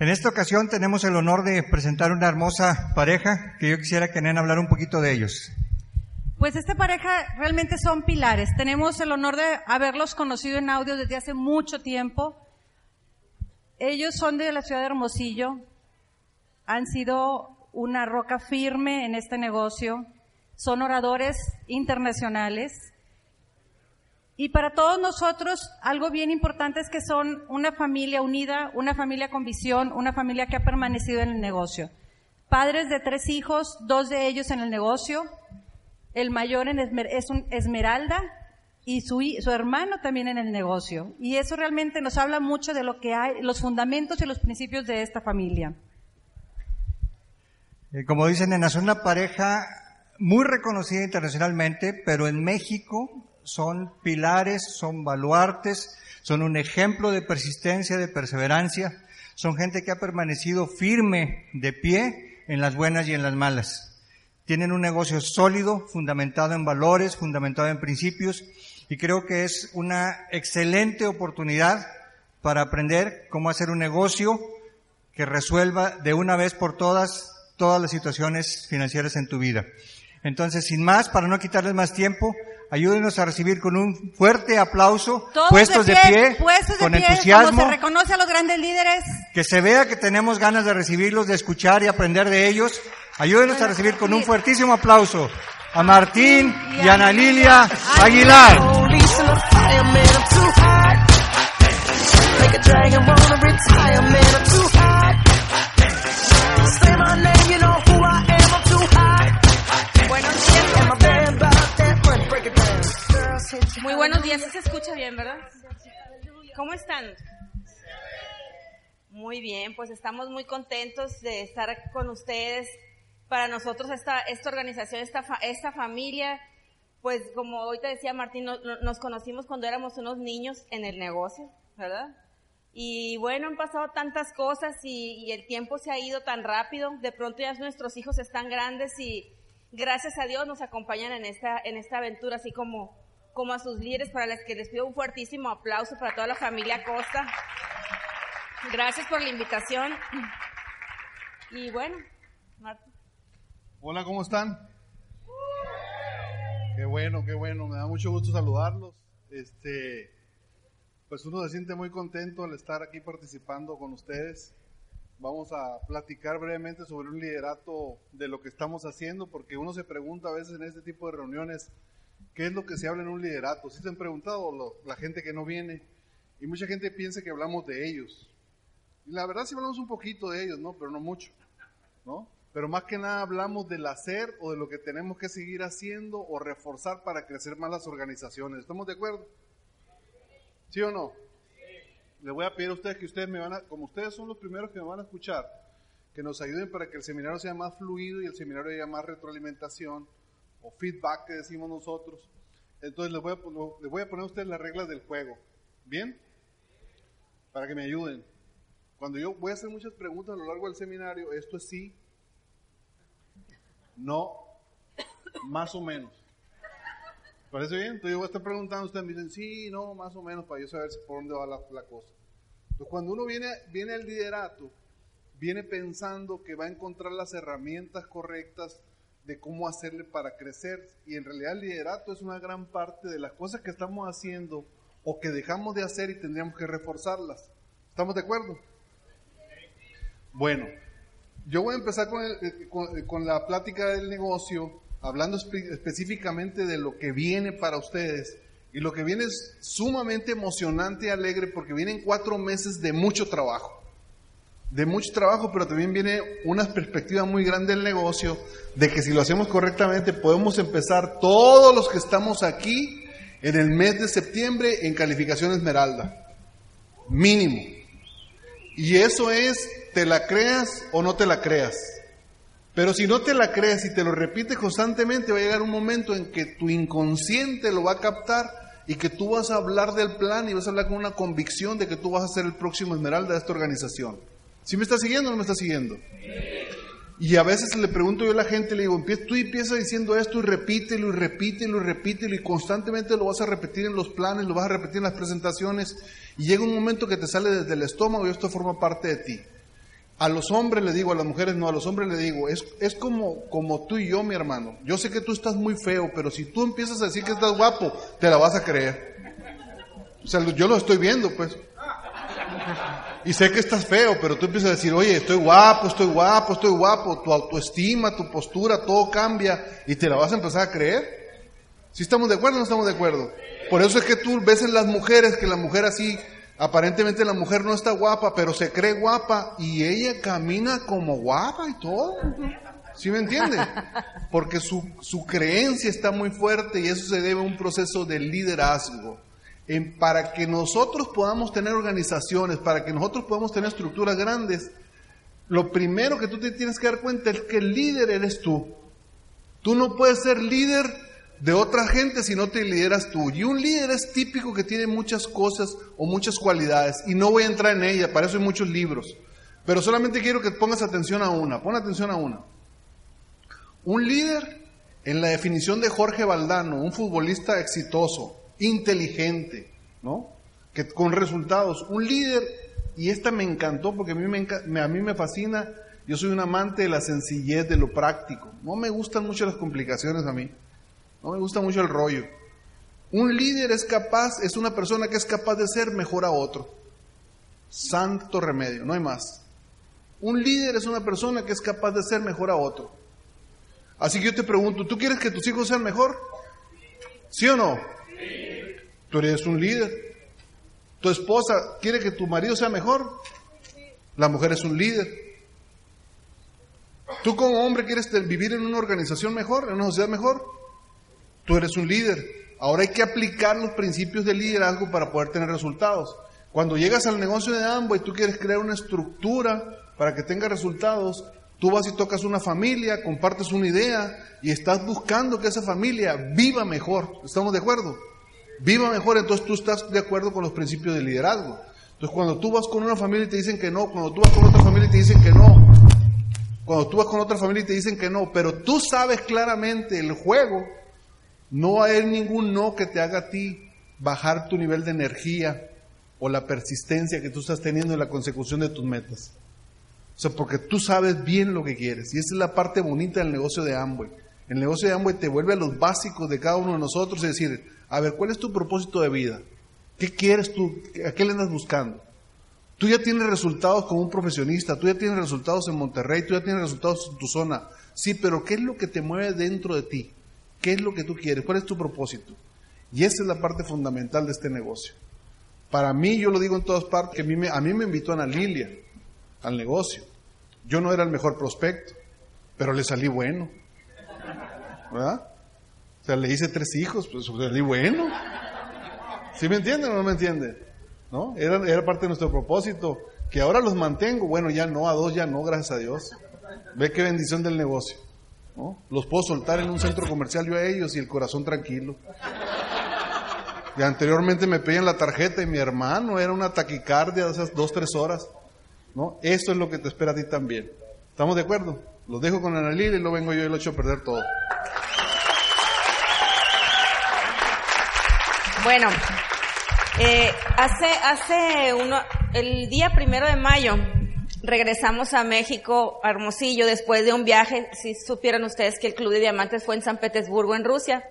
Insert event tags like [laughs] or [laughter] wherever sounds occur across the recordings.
En esta ocasión tenemos el honor de presentar una hermosa pareja que yo quisiera que Nena hablara un poquito de ellos. Pues esta pareja realmente son pilares. Tenemos el honor de haberlos conocido en audio desde hace mucho tiempo. Ellos son de la ciudad de Hermosillo, han sido una roca firme en este negocio, son oradores internacionales. Y para todos nosotros, algo bien importante es que son una familia unida, una familia con visión, una familia que ha permanecido en el negocio. Padres de tres hijos, dos de ellos en el negocio. El mayor en Esmer- es un Esmeralda y su, su hermano también en el negocio. Y eso realmente nos habla mucho de lo que hay, los fundamentos y los principios de esta familia. Eh, como dicen, son una pareja muy reconocida internacionalmente, pero en México son pilares, son baluartes, son un ejemplo de persistencia, de perseverancia, son gente que ha permanecido firme, de pie, en las buenas y en las malas. Tienen un negocio sólido, fundamentado en valores, fundamentado en principios, y creo que es una excelente oportunidad para aprender cómo hacer un negocio que resuelva de una vez por todas todas las situaciones financieras en tu vida. Entonces, sin más, para no quitarles más tiempo, ayúdenos a recibir con un fuerte aplauso, Todos puestos de pie, puestos de con pie, entusiasmo, Como se reconoce a los grandes líderes. que se vea que tenemos ganas de recibirlos, de escuchar y aprender de ellos. Ayúdenos a recibir con un fuertísimo aplauso a Martín y a Ana Lilia Aguilar. Buenos días, ¿sí se escucha bien, ¿verdad? ¿Cómo están? Muy bien, pues estamos muy contentos de estar con ustedes. Para nosotros esta, esta organización, esta, esta familia, pues como ahorita decía Martín, no- no- nos conocimos cuando éramos unos niños en el negocio, ¿verdad? Y bueno, han pasado tantas cosas y, y el tiempo se ha ido tan rápido. De pronto ya nuestros hijos están grandes y gracias a Dios nos acompañan en esta, en esta aventura, así como, como a sus líderes, para las que les pido un fuertísimo aplauso para toda la familia Costa. Gracias por la invitación. Y bueno, Martín. Hola, ¿cómo están? Qué bueno, qué bueno, me da mucho gusto saludarlos. Este, pues uno se siente muy contento al estar aquí participando con ustedes. Vamos a platicar brevemente sobre un liderato de lo que estamos haciendo, porque uno se pregunta a veces en este tipo de reuniones, ¿qué es lo que se habla en un liderato? Si se han preguntado la gente que no viene, y mucha gente piensa que hablamos de ellos. Y la verdad sí hablamos un poquito de ellos, ¿no? Pero no mucho. ¿no? Pero más que nada hablamos del hacer o de lo que tenemos que seguir haciendo o reforzar para crecer más las organizaciones. ¿Estamos de acuerdo? ¿Sí o no? Les voy a pedir a ustedes que ustedes me van a, como ustedes son los primeros que me van a escuchar, que nos ayuden para que el seminario sea más fluido y el seminario haya más retroalimentación o feedback que decimos nosotros. Entonces les voy a, les voy a poner a ustedes las reglas del juego. ¿Bien? Para que me ayuden. Cuando yo voy a hacer muchas preguntas a lo largo del seminario, esto es sí, no, más o menos. ¿Parece bien? Entonces yo voy a estar preguntando, ustedes me dicen sí, no, más o menos, para yo saber por dónde va la, la cosa. Entonces cuando uno viene, viene al liderato, viene pensando que va a encontrar las herramientas correctas de cómo hacerle para crecer. Y en realidad el liderato es una gran parte de las cosas que estamos haciendo o que dejamos de hacer y tendríamos que reforzarlas. ¿Estamos de acuerdo? Bueno, yo voy a empezar con, el- eh, con- eh, con la plática del negocio, hablando espe- específicamente de lo que viene para ustedes. Y lo que viene es sumamente emocionante y alegre porque vienen cuatro meses de mucho trabajo. De mucho trabajo, pero también viene una perspectiva muy grande del negocio, de que si lo hacemos correctamente podemos empezar todos los que estamos aquí en el mes de septiembre en calificación esmeralda. Mínimo. Y eso es, te la creas o no te la creas. Pero si no te la crees y te lo repites constantemente, va a llegar un momento en que tu inconsciente lo va a captar y que tú vas a hablar del plan y vas a hablar con una convicción de que tú vas a ser el próximo esmeralda de esta organización. ¿Sí me estás siguiendo o no me estás siguiendo? Y a veces le pregunto yo a la gente, le digo, empieza, tú empiezas diciendo esto y repítelo y repítelo y repítelo y constantemente lo vas a repetir en los planes, lo vas a repetir en las presentaciones y llega un momento que te sale desde el estómago y esto forma parte de ti. A los hombres le digo, a las mujeres no, a los hombres le digo, es, es como, como tú y yo, mi hermano. Yo sé que tú estás muy feo, pero si tú empiezas a decir que estás guapo, te la vas a creer. O sea, yo lo estoy viendo, pues. Y sé que estás feo, pero tú empiezas a decir, oye, estoy guapo, estoy guapo, estoy guapo. Tu autoestima, tu postura, todo cambia y te la vas a empezar a creer. ¿Sí estamos de acuerdo o no estamos de acuerdo? Por eso es que tú ves en las mujeres que la mujer así Aparentemente la mujer no está guapa, pero se cree guapa y ella camina como guapa y todo. ¿Sí me entiende? Porque su, su creencia está muy fuerte y eso se debe a un proceso de liderazgo. Para que nosotros podamos tener organizaciones, para que nosotros podamos tener estructuras grandes, lo primero que tú te tienes que dar cuenta es que líder eres tú. Tú no puedes ser líder de otra gente si no te lideras tú. Y un líder es típico que tiene muchas cosas o muchas cualidades. Y no voy a entrar en ella, para eso hay muchos libros. Pero solamente quiero que pongas atención a una. Pon atención a una. Un líder, en la definición de Jorge Valdano, un futbolista exitoso, inteligente, ¿no? Que con resultados. Un líder, y esta me encantó porque a mí me, a mí me fascina. Yo soy un amante de la sencillez, de lo práctico. No me gustan mucho las complicaciones a mí. No me gusta mucho el rollo. Un líder es capaz, es una persona que es capaz de ser mejor a otro. Santo remedio, no hay más. Un líder es una persona que es capaz de ser mejor a otro. Así que yo te pregunto, ¿tú quieres que tus hijos sean mejor? ¿Sí o no? Tú eres un líder. ¿Tu esposa quiere que tu marido sea mejor? La mujer es un líder. ¿Tú como hombre quieres vivir en una organización mejor, en una sociedad mejor? Tú eres un líder. Ahora hay que aplicar los principios del liderazgo para poder tener resultados. Cuando llegas al negocio de Ambo y tú quieres crear una estructura para que tenga resultados, tú vas y tocas una familia, compartes una idea y estás buscando que esa familia viva mejor. ¿Estamos de acuerdo? Viva mejor, entonces tú estás de acuerdo con los principios del liderazgo. Entonces cuando tú vas con una familia y te dicen que no, cuando tú vas con otra familia y te dicen que no, cuando tú vas con otra familia y te dicen que no, pero tú sabes claramente el juego, no haber ningún no que te haga a ti bajar tu nivel de energía o la persistencia que tú estás teniendo en la consecución de tus metas. O sea, porque tú sabes bien lo que quieres. Y esa es la parte bonita del negocio de Amway. El negocio de Amway te vuelve a los básicos de cada uno de nosotros y decir, a ver, ¿cuál es tu propósito de vida? ¿Qué quieres tú? ¿A qué le andas buscando? Tú ya tienes resultados como un profesionista, tú ya tienes resultados en Monterrey, tú ya tienes resultados en tu zona. Sí, pero ¿qué es lo que te mueve dentro de ti? ¿Qué es lo que tú quieres? ¿Cuál es tu propósito? Y esa es la parte fundamental de este negocio. Para mí, yo lo digo en todas partes, que a mí me, a mí me invitó Ana Lilia al negocio. Yo no era el mejor prospecto, pero le salí bueno. ¿Verdad? O sea, le hice tres hijos, pues salí bueno. ¿Sí me entienden o no me entienden? ¿No? Era, era parte de nuestro propósito. Que ahora los mantengo. Bueno, ya no, a dos ya no, gracias a Dios. Ve qué bendición del negocio. Los puedo soltar en un centro comercial yo a ellos y el corazón tranquilo. Y anteriormente me pedían la tarjeta y mi hermano era una taquicardia de esas dos, tres horas. ¿no? Eso es lo que te espera a ti también. ¿Estamos de acuerdo? Los dejo con Ana y lo vengo yo lo echo a perder todo. Bueno, eh, hace, hace uno, el día primero de mayo regresamos a México, Hermosillo, después de un viaje, si supieran ustedes que el Club de Diamantes fue en San Petersburgo, en Rusia.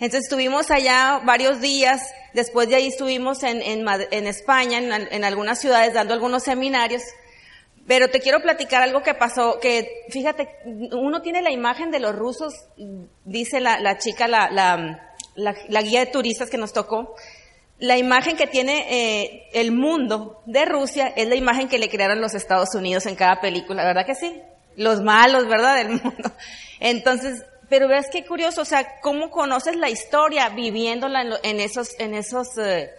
Entonces estuvimos allá varios días, después de ahí estuvimos en, en, España, en, en, algunas ciudades, dando algunos seminarios. Pero te quiero platicar algo que pasó, que fíjate, uno tiene la imagen de los rusos, dice la, la chica, la, la, la guía de turistas que nos tocó, la imagen que tiene eh, el mundo de Rusia es la imagen que le crearon los Estados Unidos en cada película, ¿verdad que sí? Los malos, ¿verdad? Del [laughs] mundo. Entonces, pero ves qué curioso, o sea, cómo conoces la historia viviéndola en, esos, en esos, eh,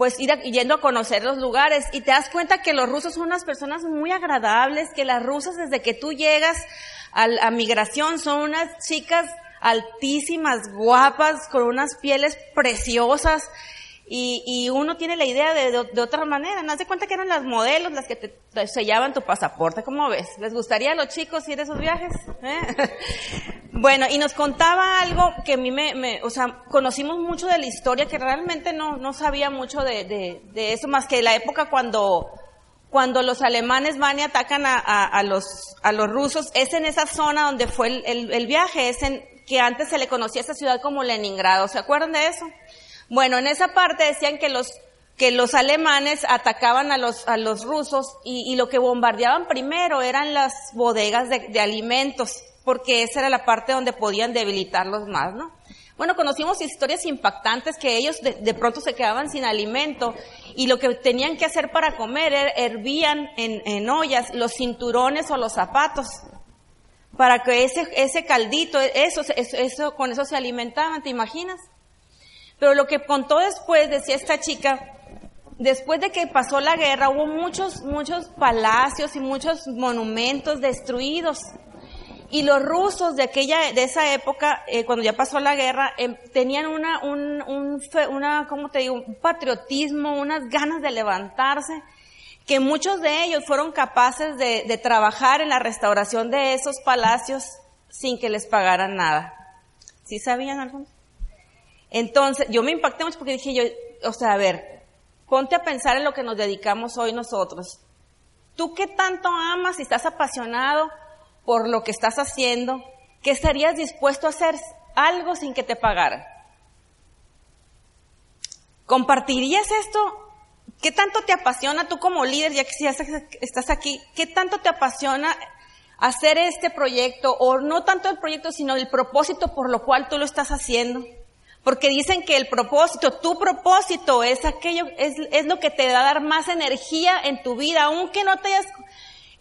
pues ir a- yendo a conocer los lugares y te das cuenta que los rusos son unas personas muy agradables, que las rusas desde que tú llegas al- a, migración son unas chicas altísimas, guapas, con unas pieles preciosas y, y uno tiene la idea de, de- otra manera. No de cuenta que eran las modelos las que te, te sellaban tu pasaporte. ¿Cómo ves? ¿Les gustaría a los chicos ir a esos viajes? ¿Eh? [laughs] bueno, y nos contaba algo que a mí me, me- o sea, conocimos mucho de la historia que realmente no, no sabía mucho de, de, de eso, más que la época cuando, cuando los alemanes van y atacan a, a- a los, a los rusos, es en esa zona donde fue el, el- viaje, es en, que antes se le conocía a esa ciudad como Leningrado. ¿Se acuerdan de eso? Bueno, en esa parte decían que los, que los alemanes atacaban a los, a los rusos y, y lo que bombardeaban primero eran las bodegas de, de alimentos, porque esa era la parte donde podían debilitarlos más, ¿no? Bueno, conocimos historias impactantes que ellos de, pronto se quedaban sin alimento y lo que tenían que hacer para comer era hervían en, en ollas los cinturones o los zapatos para que ese, ese caldito, eso, eso, eso, con eso se alimentaban, ¿te imaginas? Pero lo que contó después, decía esta chica, después de que pasó la guerra hubo muchos, muchos palacios y muchos monumentos destruidos. Y los rusos de aquella, de esa época, eh, cuando ya pasó la guerra, eh, tenían una, un, un una, ¿cómo te digo? Un patriotismo, unas ganas de levantarse, que muchos de ellos fueron capaces de, de trabajar en la restauración de esos palacios sin que les pagaran nada. ¿Sí sabían algo? Entonces, yo me impacté mucho porque dije yo, o sea, a ver, ponte a pensar en lo que nos dedicamos hoy nosotros. ¿Tú qué tanto amas y estás apasionado por lo que estás haciendo? ¿Qué estarías dispuesto a hacer algo sin que te pagaran? ¿Compartirías esto? ¿Qué tanto te apasiona tú como líder, ya que si estás aquí, qué tanto te apasiona hacer este proyecto? O no tanto el proyecto, sino el propósito por lo cual tú lo estás haciendo. Porque dicen que el propósito, tu propósito es aquello, es, es lo que te da a dar más energía en tu vida, aunque no te hayas,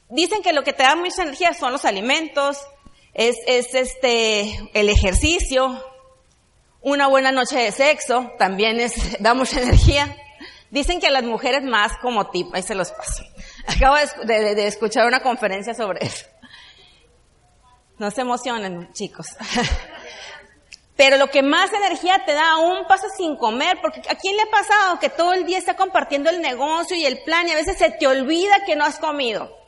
dicen que lo que te da mucha energía son los alimentos, es, es este, el ejercicio, una buena noche de sexo, también es, [laughs] da mucha energía. Dicen que a las mujeres más como tipo, ahí se los paso. [laughs] Acabo de, de, de escuchar una conferencia sobre eso. No se emocionen, chicos. [laughs] Pero lo que más energía te da aún pasa sin comer, porque ¿a quién le ha pasado que todo el día está compartiendo el negocio y el plan y a veces se te olvida que no has comido?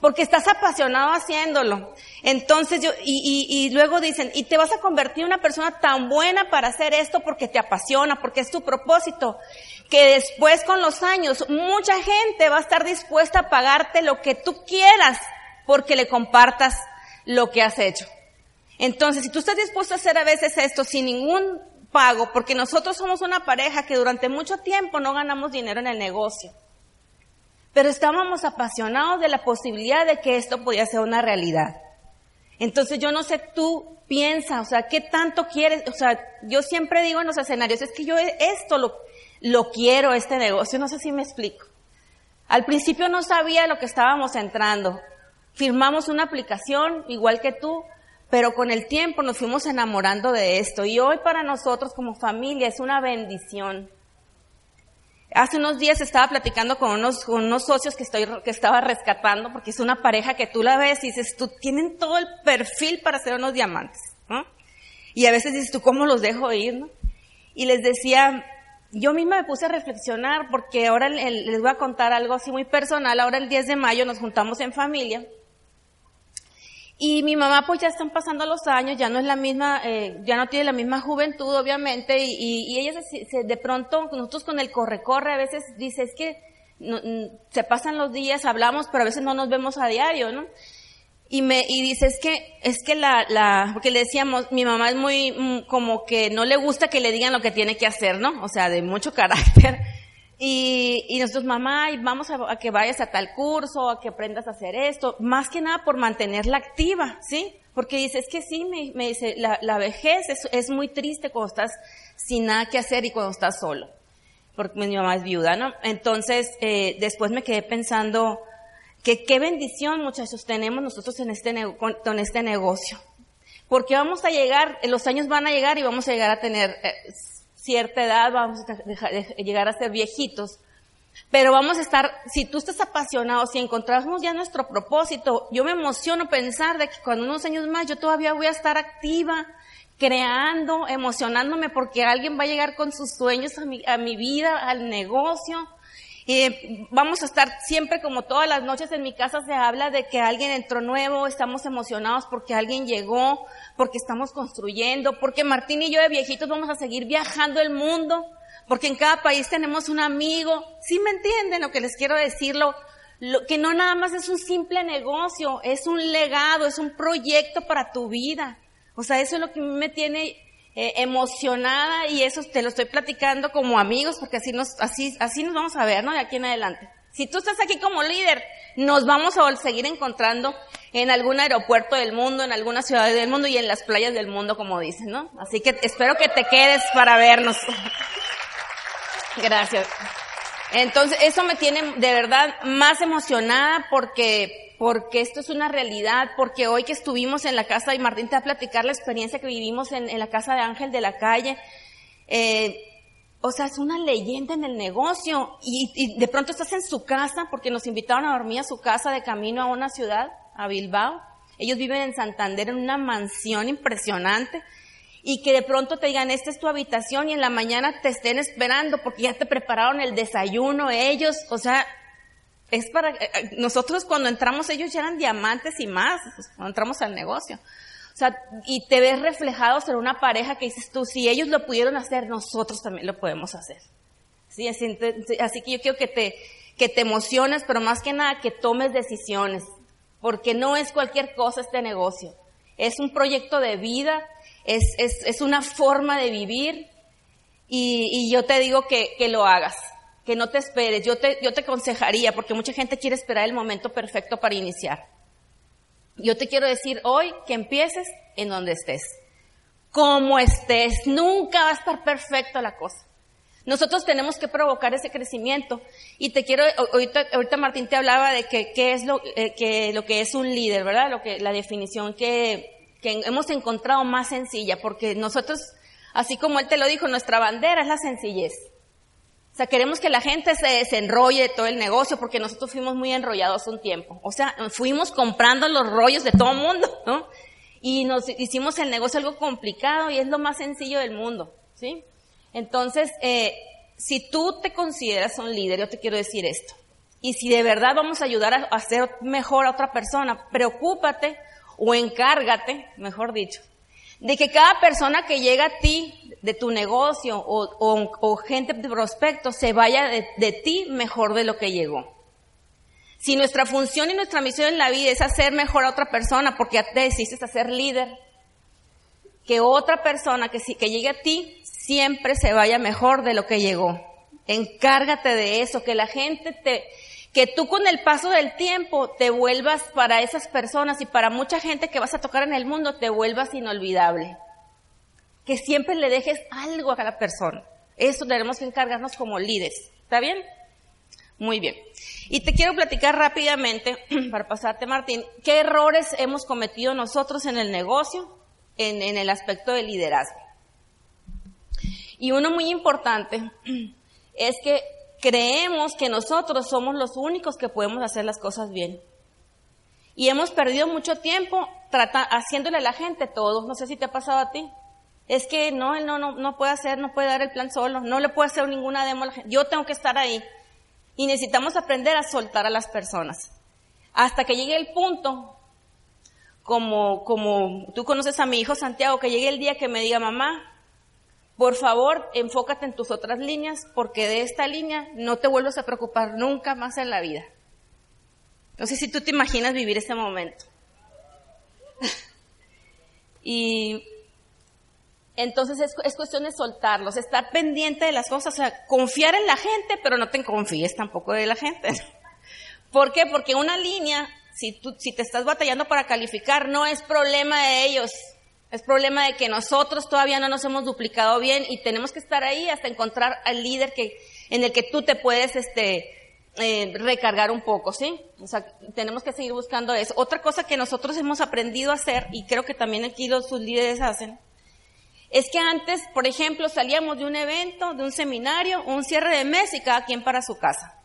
Porque estás apasionado haciéndolo. Entonces yo, y, y, luego dicen, y te vas a convertir en una persona tan buena para hacer esto porque te apasiona, porque es tu propósito, que después con los años mucha gente va a estar dispuesta a pagarte lo que tú quieras porque le compartas lo que has hecho. Entonces, si tú estás dispuesto a hacer a veces esto sin ningún pago, porque nosotros somos una pareja que durante mucho tiempo no ganamos dinero en el negocio, pero estábamos apasionados de la posibilidad de que esto podía ser una realidad. Entonces, yo no sé, tú piensa, o sea, ¿qué tanto quieres? O sea, yo siempre digo en los escenarios, es que yo esto lo, lo quiero, este negocio, no sé si me explico. Al principio no sabía lo que estábamos entrando. Firmamos una aplicación, igual que tú, pero con el tiempo nos fuimos enamorando de esto y hoy para nosotros como familia es una bendición. Hace unos días estaba platicando con unos, con unos socios que estoy, que estaba rescatando porque es una pareja que tú la ves y dices, tú tienen todo el perfil para ser unos diamantes, ¿no? Y a veces dices, tú cómo los dejo ir, ¿no? Y les decía, yo misma me puse a reflexionar porque ahora les voy a contar algo así muy personal. Ahora el 10 de mayo nos juntamos en familia y mi mamá pues ya están pasando los años, ya no es la misma, eh, ya no tiene la misma juventud obviamente y, y, ella se, se, de pronto, nosotros con el corre-corre a veces dice, es que no, se pasan los días, hablamos, pero a veces no nos vemos a diario, ¿no? Y me, y dice, es que, es que la, la, porque le decíamos, mi mamá es muy, mm, como que no le gusta que le digan lo que tiene que hacer, ¿no? O sea, de mucho [laughs] carácter. Y, y nosotros, mamá, vamos a, que vayas a tal curso, a que aprendas a hacer esto, más que nada por mantenerla activa, ¿sí? Porque dice, es que sí, me, dice, la, vejez es, es, muy triste cuando estás sin nada que hacer y cuando estás solo. Porque mi mamá es viuda, ¿no? Entonces, eh, después me quedé pensando que qué bendición, muchachos, tenemos nosotros en este, con, con este negocio. Porque vamos a llegar, los años van a llegar y vamos a llegar a tener, eh, cierta edad, vamos a dejar- de- llegar a ser viejitos, pero vamos a estar, si tú estás apasionado, si encontramos ya nuestro propósito, yo me emociono pensar de que cuando unos años más yo todavía voy a estar activa, creando, emocionándome porque alguien va a llegar con sus sueños a mi, a mi vida, al negocio. Vamos a estar siempre como todas las noches en mi casa se habla de que alguien entró nuevo, estamos emocionados porque alguien llegó, porque estamos construyendo, porque Martín y yo de viejitos vamos a seguir viajando el mundo, porque en cada país tenemos un amigo. ¿Sí me entienden lo que les quiero decir? Lo, que no nada más es un simple negocio, es un legado, es un proyecto para tu vida. O sea, eso es lo que me tiene eh, emocionada y eso te lo estoy platicando como amigos porque así nos, así, así nos vamos a ver, ¿no? De aquí en adelante. Si tú estás aquí como líder, nos vamos a seguir encontrando en algún aeropuerto del mundo, en alguna ciudad del mundo y en las playas del mundo, como dicen, ¿no? Así que espero que te quedes para vernos. [laughs] Gracias. Entonces, eso me tiene de verdad más emocionada porque, porque esto es una realidad, porque hoy que estuvimos en la casa, y Martín te va a platicar la experiencia que vivimos en, la casa de Ángel de la calle, eh, o sea, es una leyenda en el negocio y, y de pronto estás en su casa porque nos invitaron a dormir a su casa de camino a una ciudad, a Bilbao. Ellos viven en Santander en una mansión impresionante y que de pronto te digan, esta es tu habitación y en la mañana te estén esperando porque ya te prepararon el desayuno ellos, o sea, es para, eh, eh, nosotros cuando entramos ellos ya eran diamantes y más, pues, cuando entramos al negocio. O sea, y te ves reflejados en una pareja que dices tú, si ellos lo pudieron hacer, nosotros también lo podemos hacer. Sí, así, así que yo quiero que te, que te emociones, pero más que nada que tomes decisiones, porque no es cualquier cosa este negocio. Es un proyecto de vida, es, es, es una forma de vivir, y, y yo te digo que, que lo hagas, que no te esperes. Yo te, yo te aconsejaría, porque mucha gente quiere esperar el momento perfecto para iniciar. Yo te quiero decir hoy que empieces en donde estés. Como estés, nunca va a estar perfecta la cosa. Nosotros tenemos que provocar ese crecimiento. Y te quiero, ahorita, Martín te hablaba de que, qué es lo, eh, que, lo que es un líder, ¿verdad? Lo que, la definición que, que hemos encontrado más sencilla, porque nosotros, así como él te lo dijo, nuestra bandera es la sencillez. O sea, queremos que la gente se desenrolle de todo el negocio porque nosotros fuimos muy enrollados un tiempo. O sea, fuimos comprando los rollos de todo el mundo, ¿no? Y nos hicimos el negocio algo complicado y es lo más sencillo del mundo, ¿sí? Entonces, eh, si tú te consideras un líder, yo te quiero decir esto. Y si de verdad vamos a ayudar a hacer mejor a otra persona, preocúpate o encárgate, mejor dicho, de que cada persona que llega a ti, de tu negocio o, o- gente de prospecto, se vaya de, de ti mejor de lo que llegó. Si nuestra función y nuestra misión en la vida es hacer mejor a otra persona, porque ya te decidiste a ser líder, que otra persona que, si- que llegue a ti siempre se vaya mejor de lo que llegó. Encárgate de eso, que la gente te, que tú con el paso del tiempo te vuelvas para esas personas y para mucha gente que vas a tocar en el mundo te vuelvas inolvidable. Que siempre le dejes algo a la persona. Eso tenemos que encargarnos como líderes. ¿Está bien? Muy bien. Y te quiero platicar rápidamente, [clears throat] para pasarte Martín, qué errores hemos cometido nosotros en el negocio, en, en el aspecto de liderazgo. Y uno muy importante [clears throat] es que creemos que nosotros somos los únicos que podemos hacer las cosas bien. Y hemos perdido mucho tiempo trata, haciéndole a la gente todo. No sé si te ha pasado a ti. Es que no, él no, no, no puede hacer, no puede dar el plan solo, no le puede hacer ninguna demo a la gente. Yo tengo que estar ahí. Y necesitamos aprender a soltar a las personas. Hasta que llegue el punto, como, como tú conoces a mi hijo Santiago, que llegue el día que me diga, mamá, por favor, enfócate en tus otras líneas, porque de esta línea no te vuelvas a preocupar nunca más en la vida. No sé si tú te imaginas vivir ese momento. [laughs] y entonces es, es, cuestión de soltarlos, estar pendiente de las cosas, o sea, confiar en la gente, pero no te confíes tampoco de la gente. [laughs] ¿Por qué? Porque una línea, si, tú, si te estás batallando para calificar, no es problema de ellos, es problema de que nosotros todavía no nos hemos duplicado bien y tenemos que estar ahí hasta encontrar al líder que, en el que tú te puedes, este, eh, recargar un poco, ¿sí? O sea, tenemos que seguir buscando eso. Otra cosa que nosotros hemos aprendido a hacer, y creo que también aquí los sus líderes hacen, Es que antes, por ejemplo, salíamos de un evento, de un seminario, un cierre de mes y cada quien para su casa.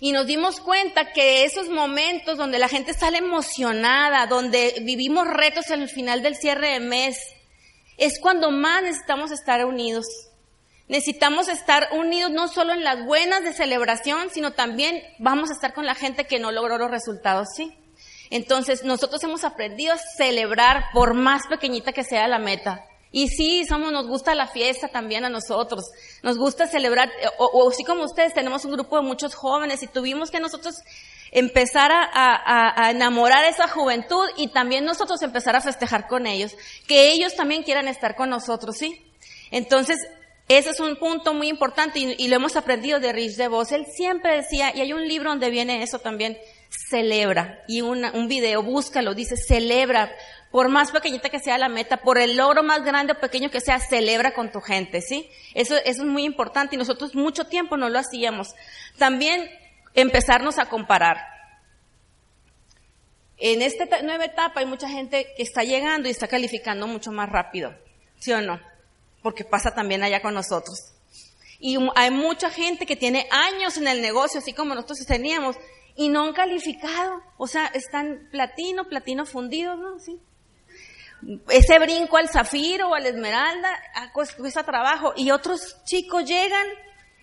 Y nos dimos cuenta que esos momentos donde la gente sale emocionada, donde vivimos retos en el final del cierre de mes, es cuando más necesitamos estar unidos. Necesitamos estar unidos no solo en las buenas de celebración, sino también vamos a estar con la gente que no logró los resultados, ¿sí? Entonces, nosotros hemos aprendido a celebrar por más pequeñita que sea la meta. Y sí, somos, nos gusta la fiesta también a nosotros. Nos gusta celebrar, o, o así como ustedes, tenemos un grupo de muchos jóvenes y tuvimos que nosotros empezar a, a, a, enamorar a esa juventud y también nosotros empezar a festejar con ellos. Que ellos también quieran estar con nosotros, ¿sí? Entonces, ese es un punto muy importante y, y lo hemos aprendido de Rich DeVos. Él siempre decía, y hay un libro donde viene eso también, celebra. Y un video, búscalo, dice celebra. Por más pequeñita que sea la meta, por el logro más grande o pequeño que sea, celebra con tu gente, ¿sí? Eso, eso es muy importante y nosotros mucho tiempo no lo hacíamos. También empezarnos a comparar. En esta nueva etapa hay mucha gente que está llegando y está calificando mucho más rápido, ¿sí o no? Porque pasa también allá con nosotros. Y hay mucha gente que tiene años en el negocio, así como nosotros teníamos, y no han calificado. O sea, están platino, platino fundido, ¿no? Sí. Ese brinco al zafiro o al esmeralda cuesta trabajo. Y otros chicos llegan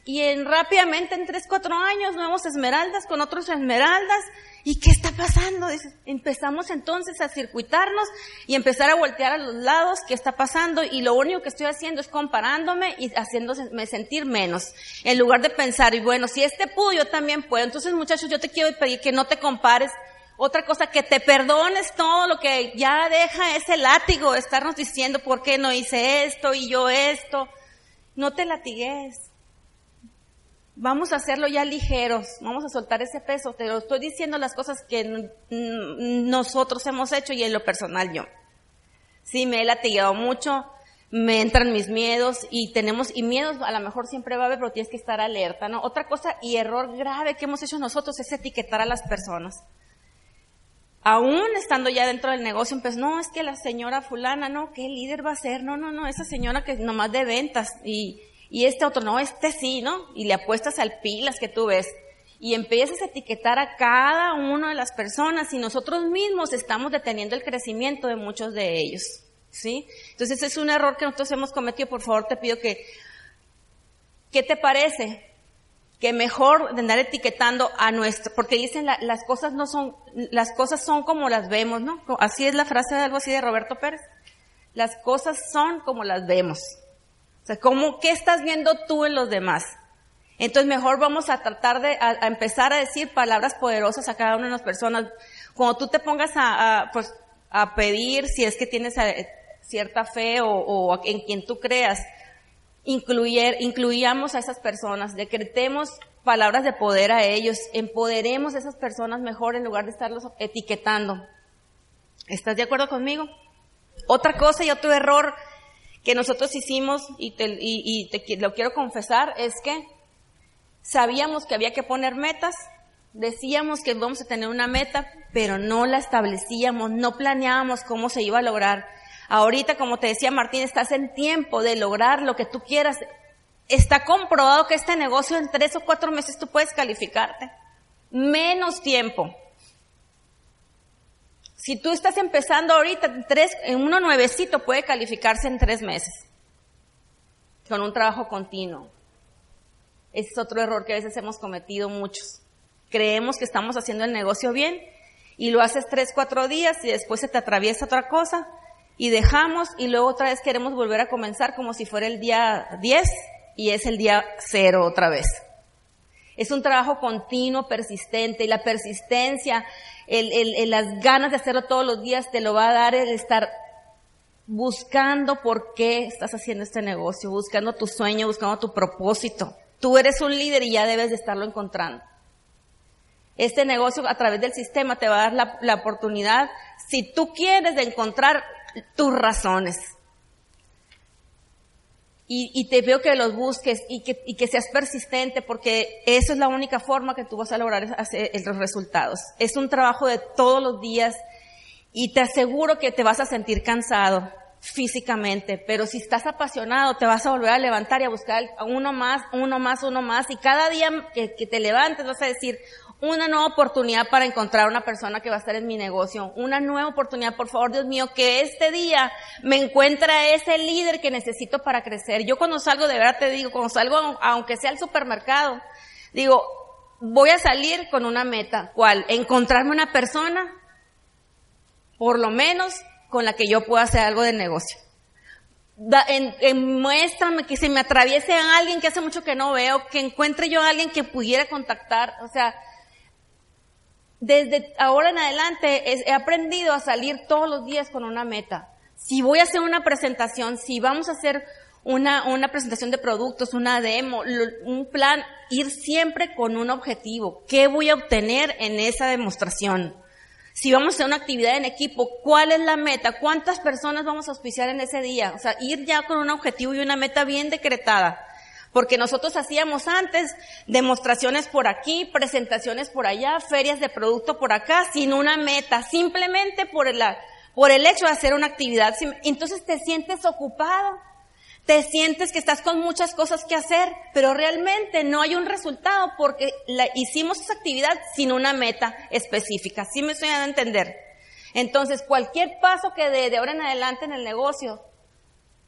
y en rápidamente en tres, cuatro años nuevos esmeraldas con otros esmeraldas. ¿Y qué está pasando? Empezamos entonces a circuitarnos y empezar a voltear a los lados qué está pasando y lo único que estoy haciendo es comparándome y haciéndome sentir menos. En lugar de pensar, y bueno, si este pudo, yo también puedo. Entonces muchachos, yo te quiero pedir que no te compares. Otra cosa, que te perdones todo lo que ya deja ese látigo estarnos diciendo por qué no hice esto y yo esto. No te latigues Vamos a hacerlo ya ligeros, vamos a soltar ese peso. Te lo estoy diciendo las cosas que nosotros hemos hecho y en lo personal yo. Sí, me he latigado mucho, me entran mis miedos y tenemos, y miedos a lo mejor siempre va a haber, pero tienes que estar alerta, ¿no? Otra cosa y error grave que hemos hecho nosotros es etiquetar a las personas. Aún estando ya dentro del negocio, pues no, es que la señora fulana, no, ¿qué líder va a ser? No, no, no, esa señora que nomás de ventas y, y este otro, no, este sí, ¿no? Y le apuestas al pilas que tú ves. Y empiezas a etiquetar a cada una de las personas y nosotros mismos estamos deteniendo el crecimiento de muchos de ellos. ¿Sí? Entonces es un error que nosotros hemos cometido. Por favor, te pido que, ¿qué te parece? Que mejor de andar etiquetando a nuestro, porque dicen la, las cosas no son, las cosas son como las vemos, ¿no? Así es la frase de algo así de Roberto Pérez. Las cosas son como las vemos. O sea, ¿cómo, ¿qué estás viendo tú en los demás? Entonces mejor vamos a tratar de a, a empezar a decir palabras poderosas a cada una de las personas. Cuando tú te pongas a, a pues, a pedir, si es que tienes eh, cierta fe o, o en quien tú creas, incluir, incluyamos a esas personas, decretemos palabras de poder a ellos, empoderemos a esas personas mejor en lugar de estarlos etiquetando. ¿Estás de acuerdo conmigo? Otra cosa y otro error que nosotros hicimos, y, te, y, te, lo quiero confesar, es que sabíamos que había que poner metas, decíamos que íbamos a tener una meta, pero no la establecíamos, no planeábamos cómo se iba a lograr. Ahorita, como te decía Martín, estás en tiempo de lograr lo que tú quieras. Está comprobado que este negocio en tres o cuatro meses tú puedes calificarte. Menos tiempo. Si tú estás empezando ahorita, tres, en uno nuevecito puede calificarse en tres meses, con un trabajo continuo. Ese es otro error que a veces hemos cometido muchos. Creemos que estamos haciendo el negocio bien y lo haces tres, cuatro días y después se te atraviesa otra cosa y dejamos y luego otra vez queremos volver a comenzar como si fuera el día 10 y es el día cero otra vez. Es un trabajo continuo, persistente y la persistencia el, el, el, las ganas de hacerlo todos los días te lo va a dar el estar buscando por qué estás haciendo este negocio, buscando tu sueño, buscando tu propósito. Tú eres un líder y ya debes de estarlo encontrando. Este negocio a través del sistema te va a dar la, la oportunidad, si tú quieres, de encontrar tus razones. Y, y, te veo que los busques y que, y que, seas persistente porque eso es la única forma que tú vas a lograr los resultados. Es un trabajo de todos los días y te aseguro que te vas a sentir cansado. físicamente, pero si estás apasionado, te vas a volver a levantar y a buscar uno más, uno más, uno más, y cada día que, que te levantes vas a decir, una nueva oportunidad para encontrar una persona que va a estar en mi negocio, una nueva oportunidad, por favor, Dios mío, que este día me encuentre ese líder que necesito para crecer. Yo cuando salgo, de verdad te digo, cuando salgo, aunque sea al supermercado, digo, voy a salir con una meta, ¿cuál? Encontrarme una persona, por lo menos, con la que yo pueda hacer algo de negocio. Da, muéstrame que se me atraviese a alguien que hace mucho que no veo, que encuentre yo a alguien que pudiera contactar, o sea, desde ahora en adelante he aprendido a salir todos los días con una meta. Si voy a hacer una presentación, si vamos a hacer una, una presentación de productos, una demo, un plan, ir siempre con un objetivo. ¿Qué voy a obtener en esa demostración? Si vamos a hacer una actividad en equipo, ¿cuál es la meta? ¿Cuántas personas vamos a auspiciar en ese día? O sea, ir ya con un objetivo y una meta bien decretada. Porque nosotros hacíamos antes demostraciones por aquí, presentaciones por allá, ferias de producto por acá, sin una meta, simplemente por el, por el hecho de hacer una actividad. Entonces te sientes ocupado, te sientes que estás con muchas cosas que hacer, pero realmente no hay un resultado porque la, hicimos esa actividad sin una meta específica. ¿Sí me estoy dando a entender? Entonces, cualquier paso que de ahora en adelante en el negocio,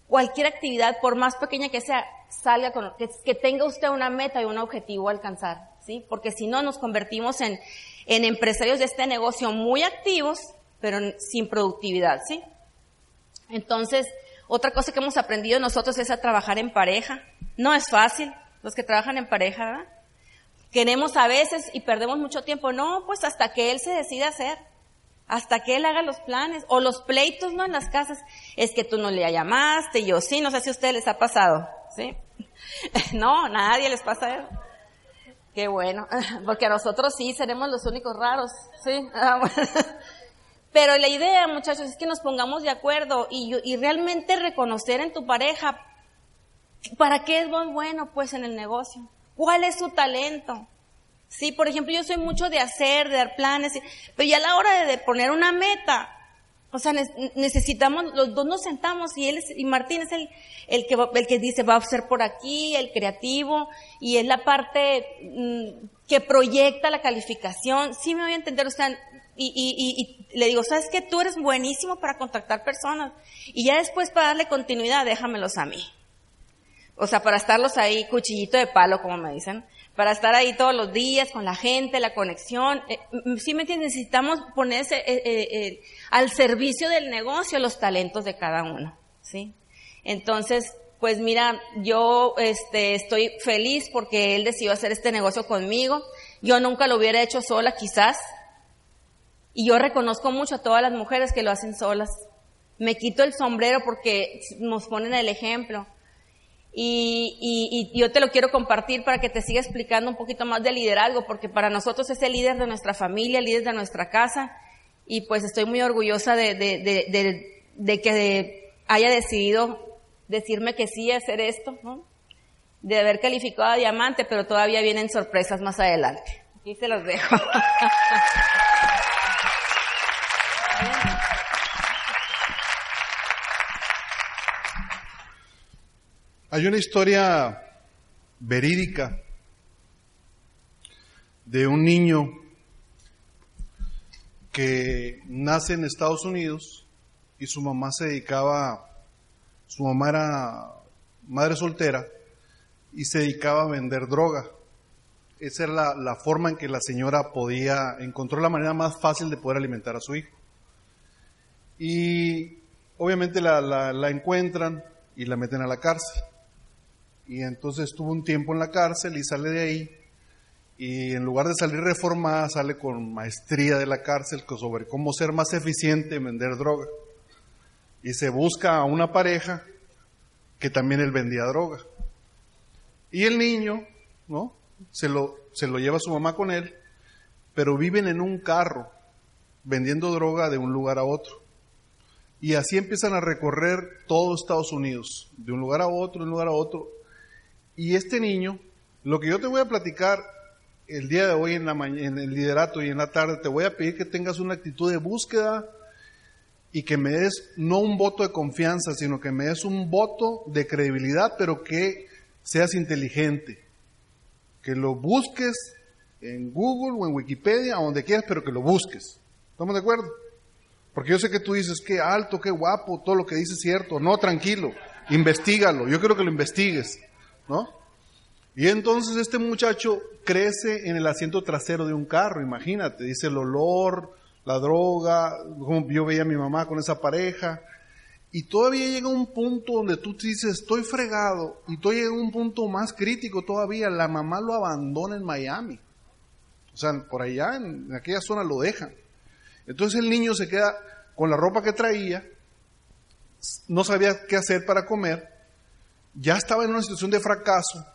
cualquier actividad, por más pequeña que sea, salga con, que, que, tenga usted una meta y un objetivo a alcanzar, ¿sí? Porque si no nos convertimos en, en empresarios de este negocio muy activos, pero sin productividad, ¿sí? Entonces, otra cosa que hemos aprendido nosotros es a trabajar en pareja. No es fácil, los que trabajan en pareja, ¿verdad? Queremos a veces y perdemos mucho tiempo. No, pues hasta que él se decida hacer hasta que él haga los planes o los pleitos, ¿no? En las casas, es que tú no le llamaste, yo sí, no sé si a ustedes les ha pasado, ¿sí? [laughs] no, nadie les pasa eso. Qué bueno, [laughs] porque nosotros sí seremos los únicos raros, ¿sí? [laughs] Ah, Pero la idea, muchachos, es que nos pongamos de acuerdo y, y realmente reconocer en tu pareja para qué es bueno, pues, en el negocio. ¿Cuál es su talento? Sí, por ejemplo, yo soy mucho de hacer, de dar planes, pero ya a la hora de, poner una meta, o sea, necesitamos, los dos nos sentamos y él y Martín es el, el que, el que dice va a ser por aquí, el creativo, y es la parte mm, que proyecta la calificación. Sí me voy a entender, o sea, y, y, y, le digo, ¿sabes qué? Tú eres buenísimo para contactar personas. Y ya después para darle continuidad, déjamelos a mí. O sea, para estarlos ahí, cuchillito de palo, como me dicen para estar ahí todos los días con la gente, la conexión. Eh, sí entiendes, necesitamos ponerse eh, eh, al servicio del negocio los talentos de cada uno, ¿sí? Entonces, pues mira, yo este, estoy feliz porque él decidió hacer este negocio conmigo. Yo nunca lo hubiera hecho sola, quizás. Y yo reconozco mucho a todas las mujeres que lo hacen solas. Me quito el sombrero porque nos ponen el ejemplo. Y, y, y, yo te lo quiero compartir para que te siga explicando un poquito más de liderazgo, porque para nosotros es el líder de nuestra familia, el líder de nuestra casa, y pues estoy muy orgullosa de, de, de, de que haya decidido decirme que sí a hacer esto, ¿no? de haber calificado a diamante, pero todavía vienen sorpresas más adelante. Aquí se los dejo. [laughs] Hay una historia verídica de un niño que nace en Estados Unidos y su mamá se dedicaba, su mamá era madre soltera y se dedicaba a vender droga. Esa era la, forma en que la señora podía, encontró la manera más fácil de poder alimentar a su hijo. Y obviamente la, la, la encuentran y la meten a la cárcel y entonces estuvo un tiempo en la cárcel y sale de ahí. Y en lugar de salir reformada sale con maestría de la cárcel sobre cómo ser más eficiente en vender droga. Y se busca a una pareja que también él vendía droga. Y el niño no se lo se lo lleva su mamá con él pero viven en un carro vendiendo droga de un lugar a otro. Y así empiezan a recorrer todo Estados Unidos, de un lugar a otro, de un lugar a otro, y este niño, lo que yo te voy a platicar el día de hoy en, la en el liderato y en la tarde, te voy a pedir que tengas una actitud de búsqueda y que me des no un voto de confianza, sino que me des un voto de credibilidad, pero que seas inteligente. Que lo busques en Google o en Wikipedia, o donde quieras, pero que lo busques. ¿Estamos de acuerdo? Porque yo sé que tú dices, qué alto, qué guapo, todo lo que dices es cierto. No, tranquilo, investigalo. Yo quiero que lo investigues, ¿no? Y entonces este muchacho crece en el asiento trasero de un carro, imagínate, dice el olor, la droga, yo veía a mi mamá con esa pareja, y todavía llega un punto donde tú dices, estoy fregado, y todavía llega un punto más crítico todavía, la mamá lo abandona en Miami. O sea, por allá, en, en aquella zona lo dejan. Entonces el niño se queda con la ropa que traía, no sabía qué hacer para comer, ya estaba en una situación de fracaso,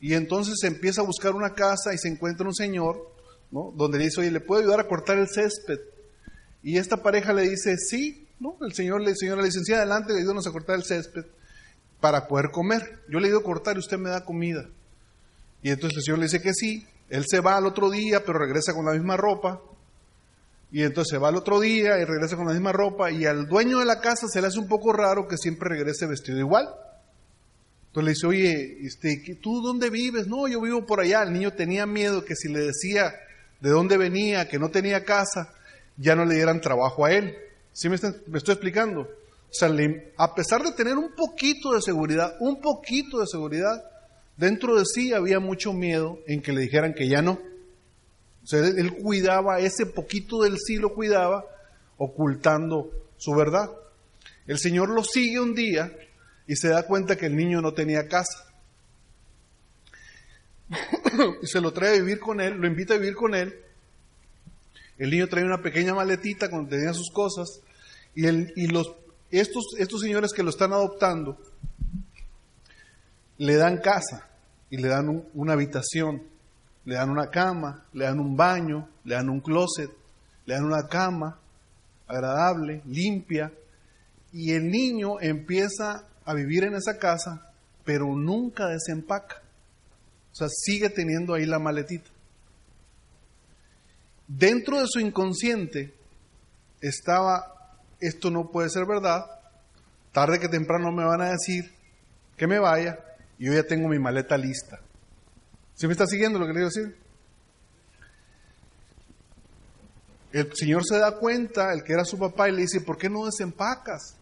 y entonces empieza a buscar una casa y se encuentra un señor, ¿no? Donde le dice, oye, ¿le puedo ayudar a cortar el césped? Y esta pareja le dice, sí, ¿no? El señor, le señora licenciada, adelante, le ayúdanos a cortar el césped para poder comer. Yo le a cortar y usted me da comida. Y entonces el señor le dice que sí. Él se va al otro día, pero regresa con la misma ropa. Y entonces se va al otro día y regresa con la misma ropa. Y al dueño de la casa se le hace un poco raro que siempre regrese vestido igual. Entonces le dice, oye, este, ¿tú dónde vives? No, yo vivo por allá. El niño tenía miedo que si le decía de dónde venía, que no tenía casa, ya no le dieran trabajo a él. ¿Sí me, estoy explicando? O sea, a pesar de tener un poquito de seguridad, un poquito de seguridad, dentro de sí había mucho miedo en que le dijeran que ya no. O sea, él, él cuidaba, ese poquito del sí lo cuidaba, ocultando su verdad. El Señor lo sigue un día y se da cuenta que el niño no tenía casa. [coughs] y se lo trae a vivir con él, lo invita a vivir con él. El niño trae una pequeña maletita donde tenía sus cosas y, el, y los, estos, estos señores que lo están adoptando le dan casa y le dan un- una habitación, le dan una cama, le dan un baño, le dan un closet, le dan una cama agradable, limpia, y el niño empieza a vivir en esa casa, pero nunca desempaca. O sea, sigue teniendo ahí la maletita. Dentro de su inconsciente estaba, esto no puede ser verdad, tarde que temprano me van a decir que me vaya y yo ya tengo mi maleta lista. ¿Sí me está siguiendo lo que le quiero decir? El señor se da cuenta, el que era su papá, y le dice, ¿por qué no desempacas?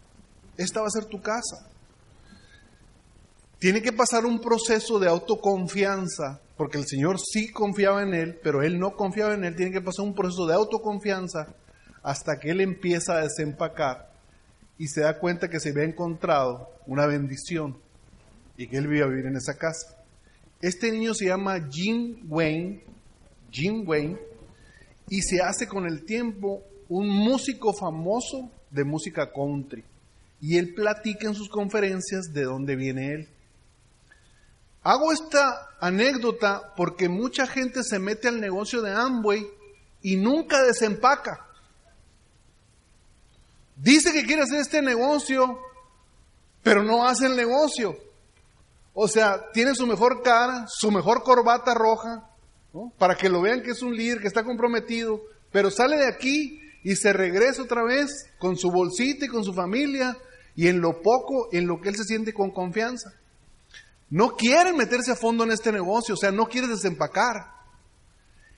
Esta va a ser tu casa. Tiene que pasar un proceso de autoconfianza, porque el Señor sí confiaba en él, pero él no confiaba en él. Tiene que pasar un proceso de autoconfianza hasta que él empieza a desempacar y se da cuenta que se había encontrado una bendición y que él iba a vivir en esa casa. Este niño se llama Jim Wayne, Jim Wayne, y se hace con el tiempo un músico famoso de música country. Y él platica en sus conferencias de dónde viene él. Hago esta anécdota porque mucha gente se mete al negocio de Amway y nunca desempaca. Dice que quiere hacer este negocio, pero no hace el negocio. O sea, tiene su mejor cara, su mejor corbata roja, para que lo vean que es un líder, que está comprometido, pero sale de aquí y se regresa otra vez con su bolsita y con su familia y en lo poco, en lo que él se siente con confianza. No quieren meterse a fondo en este negocio, o sea, no quiere desempacar.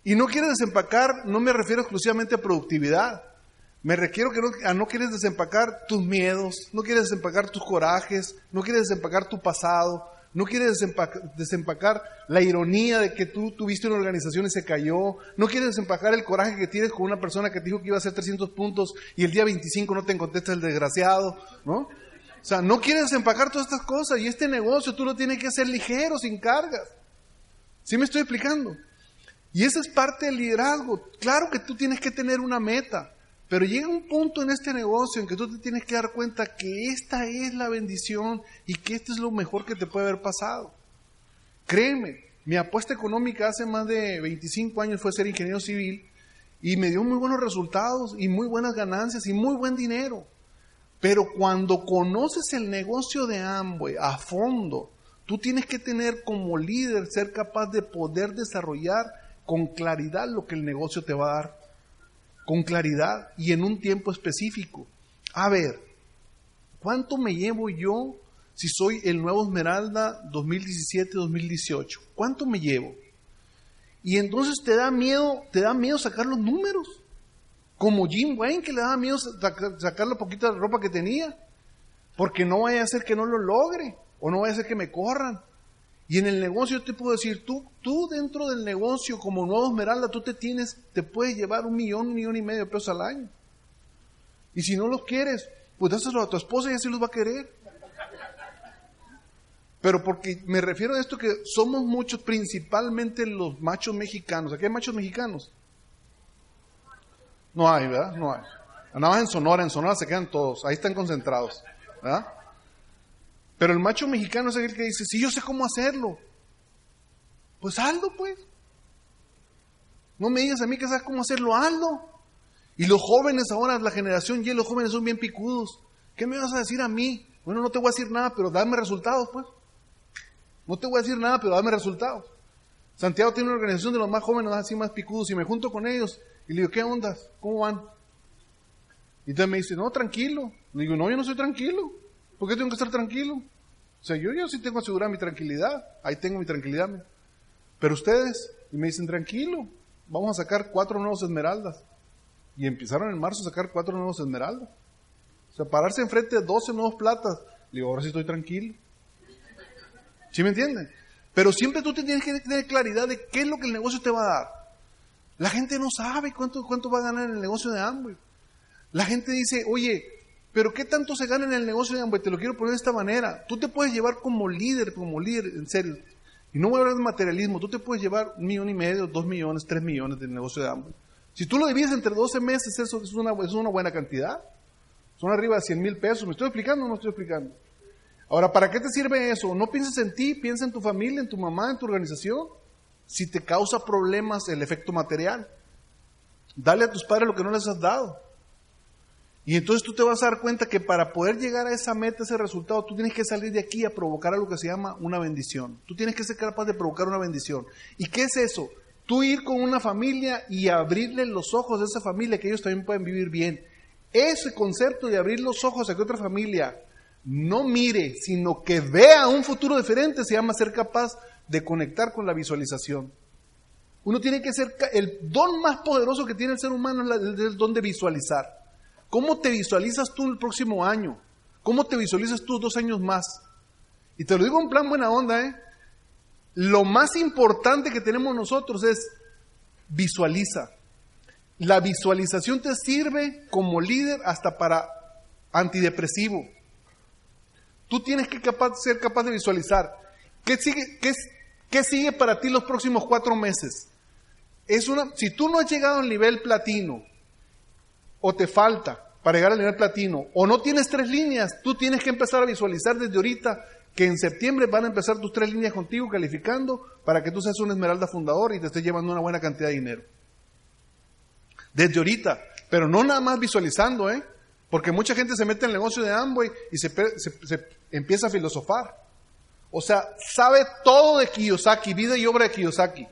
Y no quiere desempacar, no me refiero exclusivamente a productividad. Me refiero que no, a no quieres desempacar tus miedos, no quieres desempacar tus corajes, no quieres desempacar tu pasado, no quieres desempacar, desempacar la ironía de que tú tuviste una organización y se cayó, no quieres desempacar el coraje que tienes con una persona que te dijo que iba a hacer 300 puntos y el día 25 no te contesta el desgraciado, ¿no? O sea, no quieres desempacar todas estas cosas y este negocio tú lo tienes que hacer ligero, sin cargas. ¿Sí me estoy explicando? Y esa es parte del liderazgo. Claro que tú tienes que tener una meta, pero llega un punto en este negocio en que tú te tienes que dar cuenta que esta es la bendición y que esto es lo mejor que te puede haber pasado. Créeme, mi apuesta económica hace más de 25 años fue ser ingeniero civil y me dio muy buenos resultados y muy buenas ganancias y muy buen dinero. Pero cuando conoces el negocio de Amway a fondo, tú tienes que tener como líder ser capaz de poder desarrollar con claridad lo que el negocio te va a dar. Con claridad y en un tiempo específico. a ver, ¿cuánto me llevo yo si soy el nuevo Esmeralda 2017-2018? ¿Cuánto me llevo? Y entonces te da miedo, te da miedo sacar los números. Como Jim Wayne, que le daba miedo sacar, la poquita ropa que tenía. Porque no vaya a ser que no lo logre. O no vaya a ser que me corran. Y en el negocio yo te puedo decir, tú, tú dentro del negocio como nuevo Esmeralda, tú te tienes, te puedes llevar un millón, un millón y medio de pesos al año. Y si no los quieres, pues dáselo a tu esposa y así los va a querer. Pero porque me refiero a esto que somos muchos, principalmente los machos mexicanos. ¿Aquí hay machos mexicanos? No hay, ¿verdad? No hay. Nada en Sonora, en Sonora se quedan todos, ahí están concentrados, ¿verdad? Pero el macho mexicano es el que dice, sí, yo sé cómo hacerlo. Pues hazlo, pues. No me digas a mí que sabes cómo hacerlo, hazlo. Y los jóvenes ahora, la generación Y, los jóvenes son bien picudos. ¿Qué me vas a decir a mí? Bueno, no te voy a decir nada, pero dame resultados, pues. No te voy a decir nada, pero dame resultados. Santiago tiene una organización de los más jóvenes, así más picudos, y me junto con ellos y le digo, ¿qué onda? ¿Cómo van? Y entonces me dice, no, tranquilo. Le digo, no, yo no soy tranquilo. ¿Por qué tengo que estar tranquilo? O sea, yo, yo sí tengo asegurada mi tranquilidad. Ahí tengo mi tranquilidad. Pero ustedes, y me dicen, tranquilo, vamos a sacar cuatro nuevos esmeraldas. Y empezaron en marzo a sacar cuatro nuevos esmeraldas. O sea, pararse enfrente de 12 nuevos platas. Le digo, ahora sí estoy tranquilo. ¿Sí me entienden? Pero siempre tú tienes que tener claridad de qué es lo que el negocio te va a dar. La gente no sabe cuánto, cuánto va a ganar en el negocio de Amway. La gente dice, oye, pero ¿qué tanto se gana en el negocio de Amway? Te lo quiero poner de esta manera. Tú te puedes llevar como líder, como líder, en serio. Y no voy a hablar de materialismo. Tú te puedes llevar un millón y medio, dos millones, tres millones del negocio de Amway. Si tú lo divides entre 12 meses, eso es una, buena cantidad. Son arriba de 100 mil pesos. ¿Me estoy explicando o no estoy explicando? Ahora, ¿para qué te sirve eso? No pienses en ti, piensa en tu familia, en tu mamá, en tu organización. Si te causa problemas el efecto material, dale a tus padres lo que no les has dado. Y entonces tú te vas a dar cuenta que para poder llegar a esa meta, ese resultado, tú tienes que salir de aquí a provocar algo que se llama una bendición. Tú tienes que ser capaz de provocar una bendición. ¿Y qué es eso? Tú ir con una familia y abrirle los ojos de esa familia que ellos también pueden vivir bien. Ese concepto de abrir los ojos a que otra familia no mire, sino que vea un futuro diferente, se llama ser capaz de conectar con la visualización. Uno tiene que ser, el don más poderoso que tiene el ser humano es el don de visualizar. ¿Cómo te visualizas tú el próximo año? ¿Cómo te visualizas tú dos años más? Y te lo digo en plan buena onda, ¿eh? Lo más importante que tenemos nosotros es visualiza. La visualización te sirve como líder hasta para antidepresivo. Tú tienes que ser capaz de visualizar. ¿Qué sigue, qué, sigue para ti los próximos cuatro meses? Es una, si tú no has llegado al nivel platino, o te falta para llegar al nivel platino, o no tienes tres líneas, tú tienes que empezar a visualizar desde ahorita que en septiembre van a empezar tus tres líneas contigo calificando para que tú seas un esmeralda fundador y te estés llevando una buena cantidad de dinero. Desde ahorita, pero no nada más visualizando, ¿eh? Porque mucha gente se mete en el negocio de Amway y se, empieza a filosofar. O sea, sabe todo de Kiyosaki, vida y obra de Kiyosaki.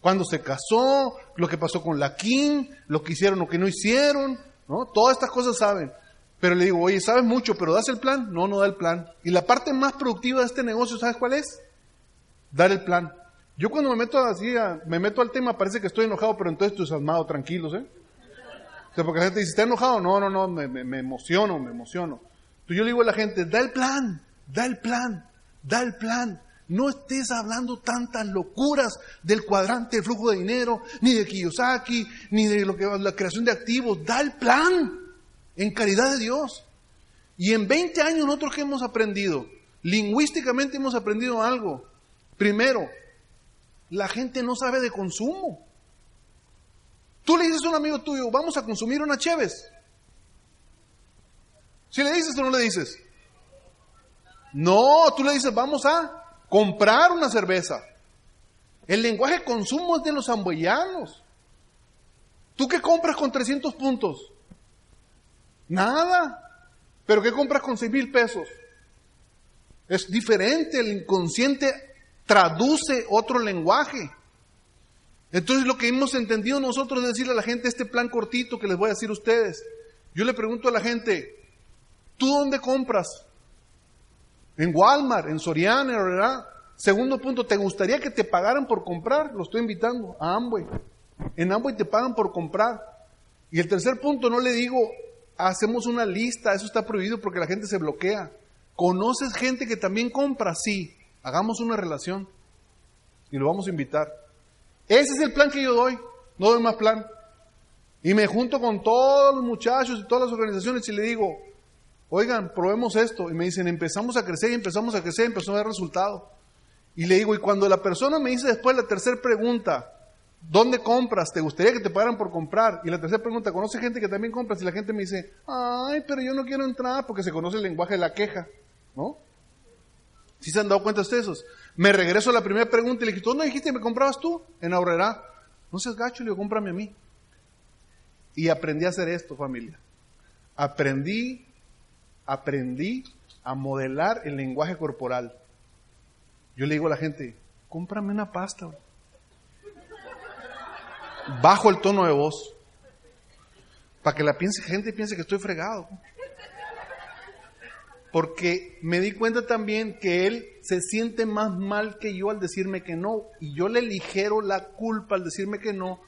Cuando se casó, lo que pasó con la King, lo que hicieron, lo que no hicieron, ¿no? Todas estas cosas saben. Pero le digo, oye, sabes mucho, pero ¿das el plan? No, no da el plan. Y la parte más productiva de este negocio, ¿sabes cuál es? Dar el plan. Yo cuando me meto así, me meto al tema, parece que estoy enojado, pero entonces estoy salmado, tranquilos, ¿eh? porque la gente dice, ¿está enojado? No, no, no, me, me, emociono, me emociono. Entonces yo le digo a la gente, da el plan, da el plan, da el plan. No estés hablando tantas locuras del cuadrante de flujo de dinero, ni de Kiyosaki, ni de lo que la creación de activos. Da el plan en caridad de Dios. Y en 20 años nosotros que hemos aprendido, lingüísticamente hemos aprendido algo. Primero, la gente no sabe de consumo. Tú le dices a un amigo tuyo, vamos a consumir una Cheves. Si le dices o no le dices. No, tú le dices, vamos a comprar una cerveza. El lenguaje de consumo es de los amboyanos. ¿Tú qué compras con 300 puntos? Nada. ¿Pero qué compras con 6 mil pesos? Es diferente, el inconsciente traduce otro lenguaje. Entonces lo que hemos entendido nosotros es decirle a la gente este plan cortito que les voy a decir a ustedes. Yo le pregunto a la gente, ¿tú dónde compras? En Walmart, en Soriana, ¿verdad? Segundo punto, ¿te gustaría que te pagaran por comprar? Lo estoy invitando a Amway. En Amway te pagan por comprar. Y el tercer punto, no le digo, hacemos una lista, eso está prohibido porque la gente se bloquea. ¿Conoces gente que también compra? Sí, hagamos una relación y lo vamos a invitar. Ese es el plan que yo doy, no doy más plan. Y me junto con todos los muchachos y todas las organizaciones y le digo, oigan, probemos esto. Y me dicen, empezamos a crecer y empezamos a crecer, empezó a dar resultado. Y le digo, y cuando la persona me dice después la tercera pregunta, ¿dónde compras? ¿Te gustaría que te pagaran por comprar? Y la tercera pregunta, ¿conoce gente que también compras? Y la gente me dice, ay, pero yo no quiero entrar porque se conoce el lenguaje de la queja, ¿no? ¿Sí se han dado cuenta ustedes esos? Me regreso a la primera pregunta y le dije, ¿tú no dijiste que me comprabas tú? En Aurrera. No seas gacho, le digo, cómprame a mí. Y aprendí a hacer esto, familia. Aprendí, aprendí a modelar el lenguaje corporal. Yo le digo a la gente, cómprame una pasta. güey". Bajo el tono de voz. Para que la piense, gente piense que estoy fregado. Porque me di cuenta también que él se siente más mal que yo al decirme que no. Y yo le ligero la culpa al decirme que no.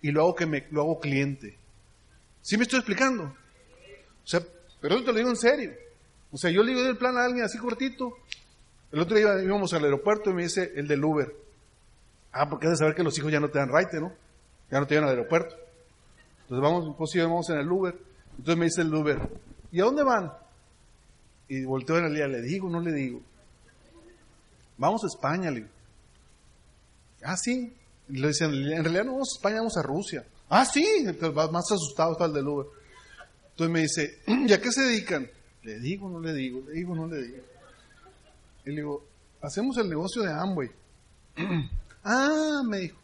Y lo hago que me lo hago cliente. ¿Sí me estoy explicando? O sea, pero eso te lo digo en serio. O sea, yo le digo el plan a alguien así cortito. El otro día íbamos al aeropuerto y me dice el del Uber. Ah, porque has de saber que los hijos ya no te dan raite, ¿no? Ya no te llevan al aeropuerto. Entonces vamos, pues sí, vamos en el Uber. Entonces me dice el Uber, ¿y a dónde van? Y volteo en el ¿le digo no le digo? Vamos a España, le digo. Ah, sí. Le dicen, en realidad no vamos a España, vamos a Rusia. Ah, sí. Entonces más asustado está el del Uber. Entonces me dice, ¿y a qué se dedican? Le digo, no le digo, le digo, no le digo. Y le digo, hacemos el negocio de Amway. [clears throat] ah, me dijo.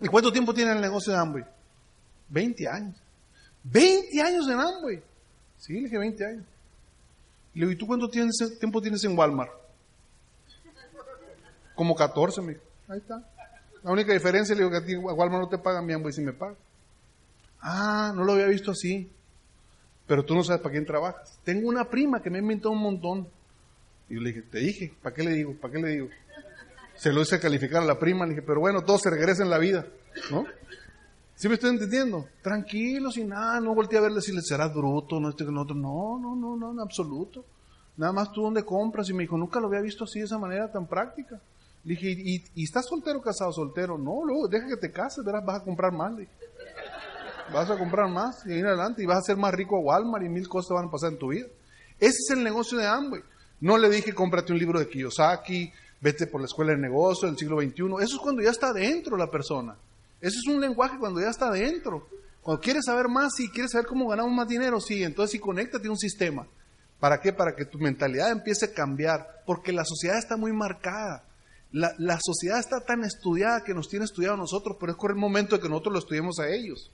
¿Y cuánto tiempo tiene el negocio de Amway? 20 años. 20 años en Amway. Sí, le dije 20 años. Le digo, ¿y tú cuánto tiempo tienes en Walmart? Como 14, me dijo. Ahí está. La única diferencia, le digo que a ti Walmart no te pagan, mi Amway sí me paga. Ah, no lo había visto así. Pero tú no sabes para quién trabajas. Tengo una prima que me ha inventado un montón. Y yo le dije, te dije, ¿para qué le digo? ¿Para qué le digo? Se lo hice calificar a la prima, le dije, pero bueno, todo se regresa en la vida, ¿no? ¿Sí me estoy entendiendo? Tranquilo, sin nada, no volteé a verle si le serás bruto, no este no. No, no, no, no, en absoluto. Nada más tú dónde compras. Y me dijo, nunca lo había visto así de esa manera tan práctica. Le dije, ¿y, y estás soltero casado? Soltero. No, luego deja que te cases, verás, vas a comprar más. Le dije. Vas a comprar más y ir adelante y vas a ser más rico a Walmart y mil cosas van a pasar en tu vida. Ese es el negocio de Amway. No le dije, cómprate un libro de Kiyosaki, vete por la escuela de negocio del siglo XXI. Eso es cuando ya está dentro la persona. Eso es un lenguaje cuando ya está dentro. Cuando quieres saber más, sí, quieres saber cómo ganamos más dinero, sí, entonces sí, conéctate a un sistema. ¿Para qué? Para que tu mentalidad empiece a cambiar, porque la sociedad está muy marcada. La, la sociedad está tan estudiada que nos tiene estudiado a nosotros, pero es el momento de que nosotros lo estudiemos a ellos.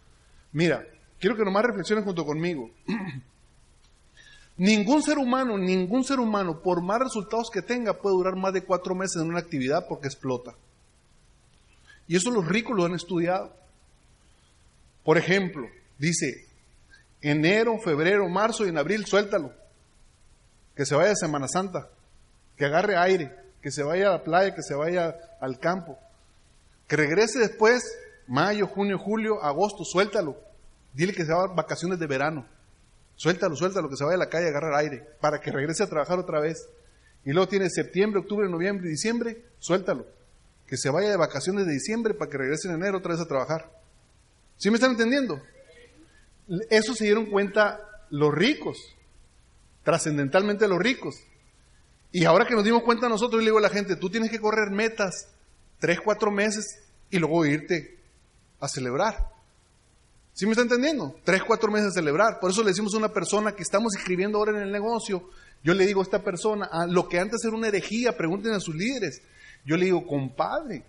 Mira, quiero que nomás reflexionen junto conmigo. [clears throat] ningún ser humano, ningún ser humano, por más resultados que tenga, puede durar más de cuatro meses en una actividad porque explota. Y eso los ricos lo han estudiado. Por ejemplo, dice, enero, febrero, marzo y en abril, suéltalo. Que se vaya a Semana Santa, que agarre aire, que se vaya a la playa, que se vaya al campo. Que regrese después, mayo, junio, julio, agosto, suéltalo. Dile que se va a vacaciones de verano. Suéltalo, suéltalo, que se vaya a la calle a agarrar aire, para que regrese a trabajar otra vez. Y luego tiene septiembre, octubre, noviembre y diciembre, suéltalo. Que se vaya de vacaciones de diciembre para que regrese en enero otra vez a trabajar. ¿Sí me están entendiendo? Eso se dieron cuenta los ricos, trascendentalmente los ricos. Y ahora que nos dimos cuenta nosotros, yo le digo a la gente, tú tienes que correr metas tres, cuatro meses y luego irte a celebrar. ¿Sí me está entendiendo? Tres, cuatro meses a celebrar. Por eso le decimos a una persona que estamos escribiendo ahora en el negocio, yo le digo a esta persona, a lo que antes era una herejía, pregunten a sus líderes. Yo le digo, compadre,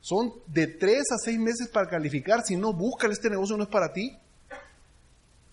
son de tres a seis meses para calificar, si no, búscale, este negocio no es para ti.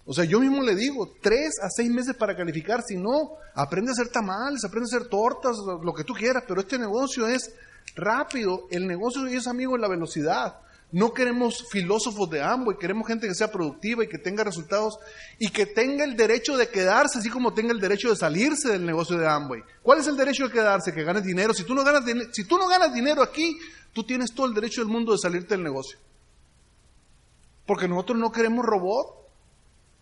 O sea, yo mismo le digo, tres a seis meses para calificar, si no, aprende a hacer tamales, aprende a hacer tortas, lo que tú quieras, pero este negocio es rápido, el negocio es amigo de la velocidad. No queremos filósofos de Amway, queremos gente que sea productiva y que tenga resultados y que tenga el derecho de quedarse, así como tenga el derecho de salirse del negocio de Amway. ¿Cuál es el derecho de quedarse? Que ganes dinero. Si tú no ganas, din- si tú no ganas dinero aquí, tú tienes todo el derecho del mundo de salirte del negocio. Porque nosotros no queremos robot,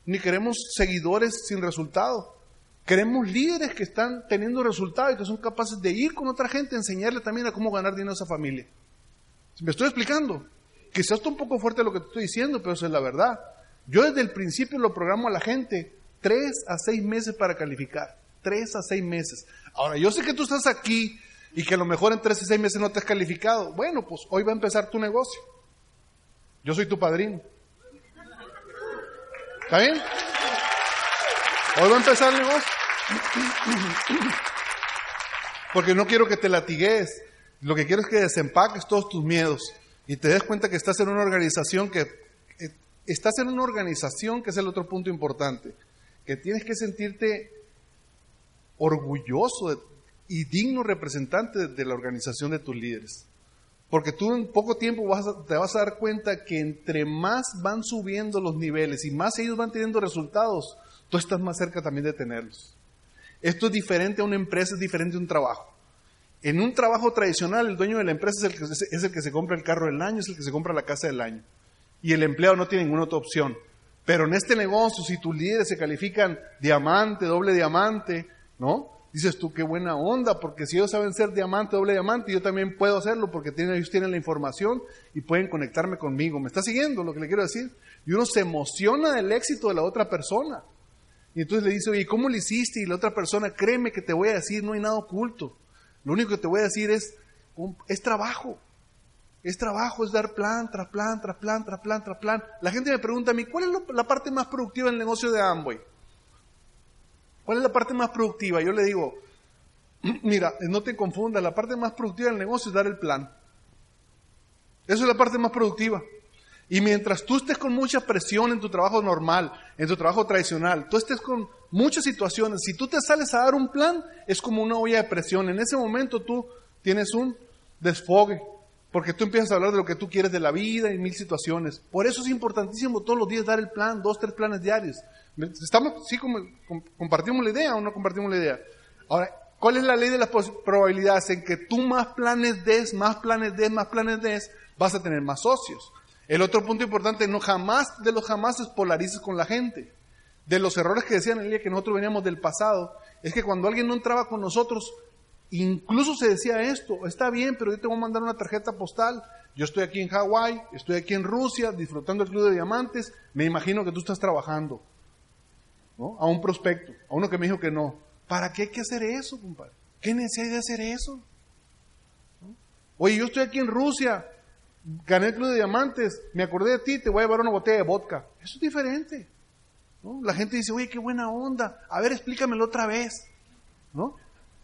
ni queremos seguidores sin resultado. Queremos líderes que están teniendo resultados y que son capaces de ir con otra gente a enseñarle también a cómo ganar dinero a esa familia. ¿Me estoy explicando? Quizás está un poco fuerte lo que te estoy diciendo, pero eso es la verdad. Yo desde el principio lo programo a la gente tres a seis meses para calificar. Tres a seis meses. Ahora, yo sé que tú estás aquí y que a lo mejor en tres a seis meses no te has calificado. Bueno, pues hoy va a empezar tu negocio. Yo soy tu padrino. ¿Está bien? Hoy va a empezar el negocio. [clears throat] Porque no quiero que te latigues. Lo que quiero es que desempaques todos tus miedos y te des cuenta que estás en una organización que eh, estás en una organización que es el otro punto importante, que tienes que sentirte orgulloso y digno representante de, de la organización de tus líderes. Porque tú en poco tiempo vas a- te vas a dar cuenta que entre más van subiendo los niveles y más ellos van teniendo resultados, tú estás más cerca también de tenerlos. Esto es diferente a una empresa, es diferente a un trabajo. En un trabajo tradicional, el dueño de la empresa es el, que, es el que se compra el carro del año, es el que se compra la casa del año. Y el empleado no tiene ninguna otra opción. Pero en este negocio, si tus líderes se califican diamante, doble diamante, ¿no? Dices tú, qué buena onda, porque si ellos saben ser diamante, doble diamante, yo también puedo hacerlo porque ellos tienen la información y pueden conectarme conmigo. ¿Me está siguiendo lo que le quiero decir? Y uno se emociona del éxito de la otra persona. Y entonces le dice, oye, ¿cómo lo hiciste? Y la otra persona, créeme que te voy a decir, no hay nada oculto. Lo único que te voy a decir es, es trabajo. Es trabajo, es dar plan tras plan, tras plan, tras plan, tras plan. La gente me pregunta a mí, ¿cuál es la parte más productiva del negocio de Amway? ¿Cuál es la parte más productiva? Yo le digo, [clears throat] mira, no te confundas, la parte más productiva del negocio es dar el plan. Eso es la parte más productiva. Y mientras tú estés con mucha presión en tu trabajo normal, en tu trabajo tradicional, tú estés con muchas situaciones, si tú te sales a dar un plan, es como una olla de presión. En ese momento tú tienes un desfogue, porque tú empiezas a hablar de lo que tú quieres de la vida y mil situaciones. Por eso es importantísimo todos los días dar el plan, dos, tres planes diarios. ¿Estamos, sí, compartimos la idea o no compartimos la idea? Ahora, ¿cuál es la ley de las probabilidades? En que tú más planes des, más planes des, más planes des, vas a tener más socios. El otro punto importante, no jamás de los jamás es polarices con la gente. De los errores que decían el día que nosotros veníamos del pasado, es que cuando alguien no entraba con nosotros, incluso se decía esto, está bien, pero yo te voy a mandar una tarjeta postal, yo estoy aquí en Hawái, estoy aquí en Rusia, disfrutando el Club de Diamantes, me imagino que tú estás trabajando. A un prospecto, a uno que me dijo que no. ¿Para qué hay que hacer eso, compadre? ¿Qué necesidad de hacer eso? Oye, yo estoy aquí en Rusia, gané el Club de Diamantes, me acordé de ti, te voy a llevar una botella de vodka. Eso es diferente. La gente dice, oye, qué buena onda, a ver, explícamelo otra vez. ¿no?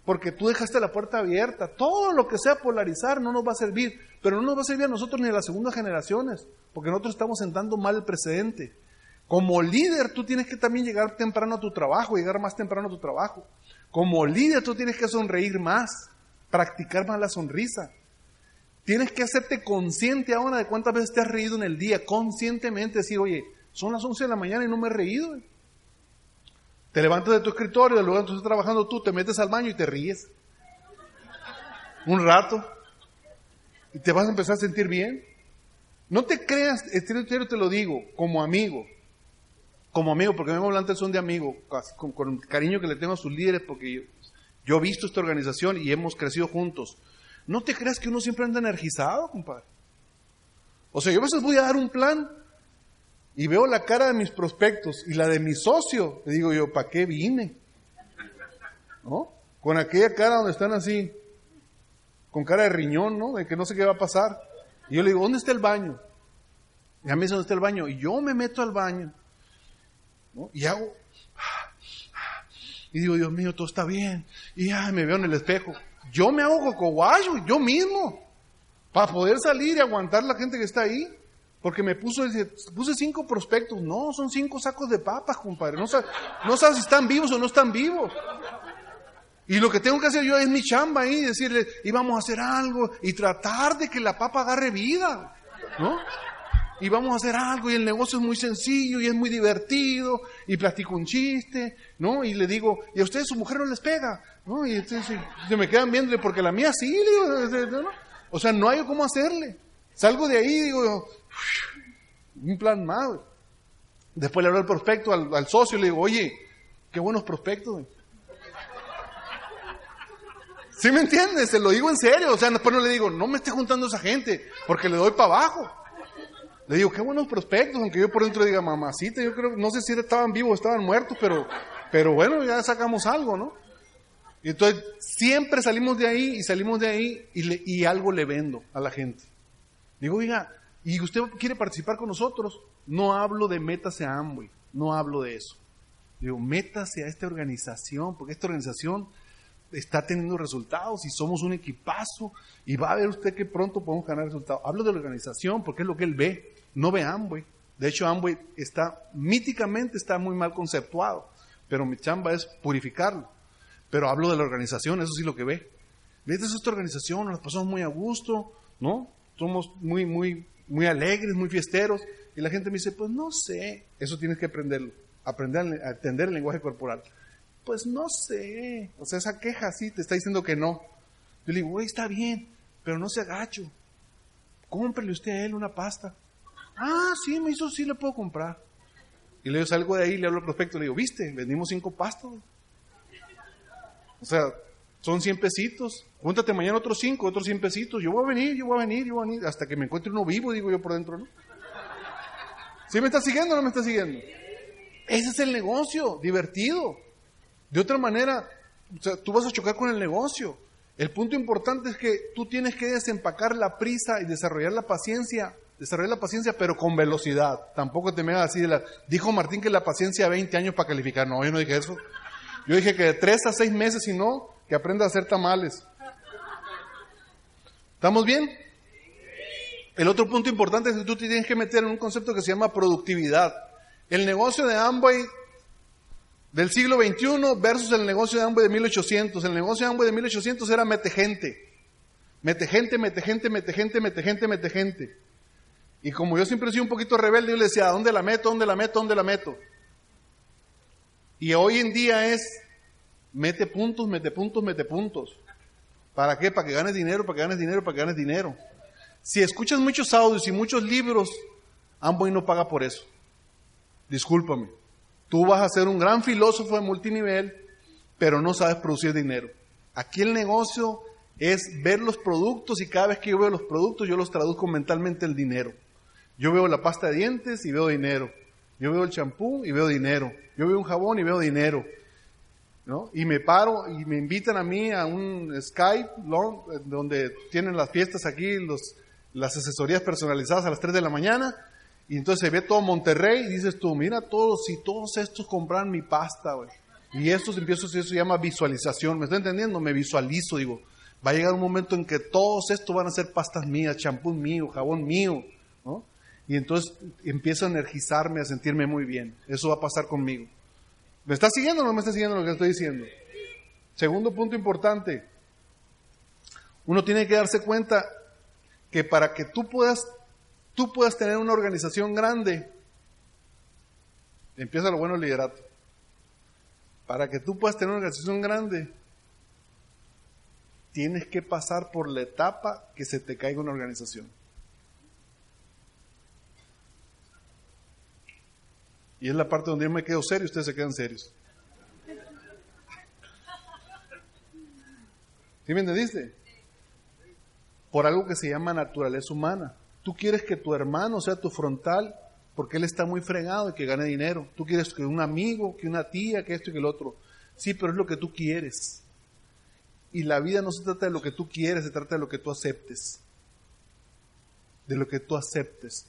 Porque tú dejaste la puerta abierta. Todo lo que sea polarizar no nos va a servir, pero no nos va a servir a nosotros ni a las segundas generaciones, porque nosotros estamos sentando mal el precedente. Como líder, tú tienes que también llegar temprano a tu trabajo, llegar más temprano a tu trabajo. Como líder, tú tienes que sonreír más, practicar más la sonrisa. Tienes que hacerte consciente ahora de cuántas veces te has reído en el día, conscientemente decir, oye, son las 11 de la mañana y no me he reído. Te levantas de tu escritorio, del lugar estás trabajando tú, te metes al baño y te ríes. Un rato. Y te vas a empezar a sentir bien. No te creas, en serio te lo digo, como amigo. Como amigo, porque vengo hablando son de amigo, con, cariño que le tengo a sus líderes, porque yo he visto esta organización y hemos crecido juntos. No te creas que uno siempre anda energizado, compadre. O sea, yo a veces voy a dar un plan y veo la cara de mis prospectos y la de mi socio. Le digo yo, ¿para qué vine? ¿No? Con aquella cara donde están así, con cara de riñón, ¿no? De que no sé qué va a pasar. Y yo le digo, ¿dónde está el baño? Y a mí dice, ¿dónde está el baño? Y yo me meto al baño. ¿no? Y hago... Y digo, Dios mío, todo está bien. Y ay, me veo en el espejo. Yo me hago cocoguayo, yo mismo. Para poder salir y aguantar la gente que está ahí. Porque me puso, puse cinco prospectos. No, son cinco sacos de papas, compadre. No sabes, no sabes si están vivos o no están vivos. Y lo que tengo que hacer yo es mi chamba ahí, decirle, íbamos a hacer algo y tratar de que la papa agarre vida. ¿no? Y vamos a hacer algo y el negocio es muy sencillo y es muy divertido y platico un chiste, ¿no? Y le digo, ¿y a ustedes su mujer no les pega? ¿No? Y entonces se me quedan viendo porque la mía sí, le digo. O sea, no hay cómo hacerle. Salgo de ahí y digo, un plan mal. Después le hablo al prospecto, al, al socio, le digo, oye, qué buenos prospectos. güey". ¿Sí me entiendes? Se lo digo en serio. O sea, después no le digo, no me esté juntando esa gente, porque le doy para abajo. Le digo, qué buenos prospectos, aunque yo por dentro diga, mamacita, yo creo, no sé si estaban vivos o estaban muertos, pero, pero bueno, ya sacamos algo, ¿no? Y entonces, siempre salimos de ahí y salimos de ahí y, algo le vendo a la gente. Digo, oiga, ¿y usted quiere participar con nosotros? No hablo de métase a Amway, no hablo de eso. Digo, métase a esta organización, porque esta organización está teniendo resultados y somos un equipazo y va a ver usted que pronto podemos ganar resultados. Hablo de la organización porque es lo que él ve, no ve Amway. De hecho, Amway está, míticamente está muy mal conceptuado, pero mi chamba es purificarlo. Pero hablo de la organización, eso sí lo que ve. Esta es esta organización, nos pasamos muy a gusto, ¿no? Somos muy, muy, muy alegres, muy fiesteros. Y la gente me dice, pues no sé, eso tienes que aprenderlo, aprender a entender el lenguaje corporal. Pues no sé, o sea, esa queja sí te está diciendo que no. Yo le digo, güey, está bien, pero no se agacho. Cómprele usted a él una pasta. Ah, sí, me hizo, sí le puedo comprar. Y luego salgo de ahí, le hablo al prospecto, le digo, viste, vendimos cinco pastas. Güey". O sea, son 100 pesitos. Júntate mañana otros 5, otros 100 pesitos. Yo voy a venir, yo voy a venir, yo voy a venir. Hasta que me encuentre uno vivo, digo yo por dentro, ¿no? ¿Sí me está siguiendo o no me está siguiendo? Ese es el negocio, divertido. De otra manera, o sea, tú vas a chocar con el negocio. El punto importante es que tú tienes que desempacar la prisa y desarrollar la paciencia. Desarrollar la paciencia, pero con velocidad. Tampoco te me hagas así de la... Dijo Martín que la paciencia 20 años para calificar. No, yo no dije eso. Yo dije que de 3 a 6 meses, si no, que aprenda a hacer tamales. ¿Estamos bien? El otro punto importante es que tú te tienes que meter en un concepto que se llama productividad. El negocio de Amway del siglo XXI versus el negocio de Amway de 1800. El negocio de Amway de 1800 era mete gente. Mete gente, mete gente, mete gente, mete gente, mete gente. Y como yo siempre he sido un poquito rebelde, yo le decía, ¿a dónde la meto? ¿Dónde la meto? ¿Dónde la meto? Y hoy en día es mete puntos, mete puntos, mete puntos. ¿Para qué? Para que ganes dinero, para que ganes dinero, para que ganes dinero. Si escuchas muchos audios y muchos libros, Amway no paga por eso. Discúlpame. Tú vas a ser un gran filósofo de multinivel, pero no sabes producir dinero. Aquí el negocio es ver los productos y cada vez que yo veo los productos yo los traduzco mentalmente el dinero. Yo veo la pasta de dientes y veo dinero. Yo veo el champú y veo dinero. Yo veo un jabón y veo dinero. ¿no? Y me paro y me invitan a mí a un Skype donde tienen las fiestas aquí, los, las asesorías personalizadas a las 3 de la mañana. Y entonces se ve todo Monterrey y dices tú, mira todos, si todos estos compran mi pasta, güey. Y estos empiezo, eso se llama visualización. ¿Me está entendiendo? Me visualizo, digo, va a llegar un momento en que todos estos van a ser pastas mías, champú mío, jabón mío, ¿no? Y entonces empiezo a energizarme, a sentirme muy bien. Eso va a pasar conmigo. ¿Me está siguiendo o no me está siguiendo lo que estoy diciendo? Segundo punto importante. Uno tiene que darse cuenta que para que tú puedas, tú puedas tener una organización grande, empieza lo bueno el liderato. Para que tú puedas tener una organización grande, tienes que pasar por la etapa que se te caiga una organización. Y es la parte donde yo me quedo serio y ustedes se quedan serios. ¿Sí me entendiste? Por algo que se llama naturaleza humana. Tú quieres que tu hermano sea tu frontal porque él está muy fregado y que gane dinero. Tú quieres que un amigo, que una tía, que esto y que el otro. Sí, pero es lo que tú quieres. Y la vida no se trata de lo que tú quieres, se trata de lo que tú aceptes. De lo que tú aceptes.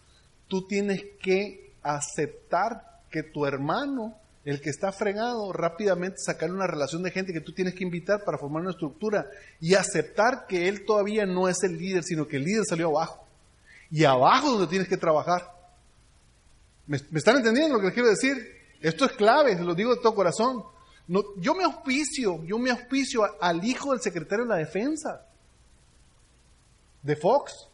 Tú tienes que aceptar que tu hermano, el que está fregado, rápidamente sacarle una relación de gente que tú tienes que invitar para formar una estructura y aceptar que él todavía no es el líder, sino que el líder salió abajo. Y abajo donde tienes que trabajar. ¿Me, están entendiendo lo que les quiero decir? Esto es clave, se lo digo de todo corazón. Yo me auspicio, yo me auspicio al hijo del secretario de la defensa, de Fox.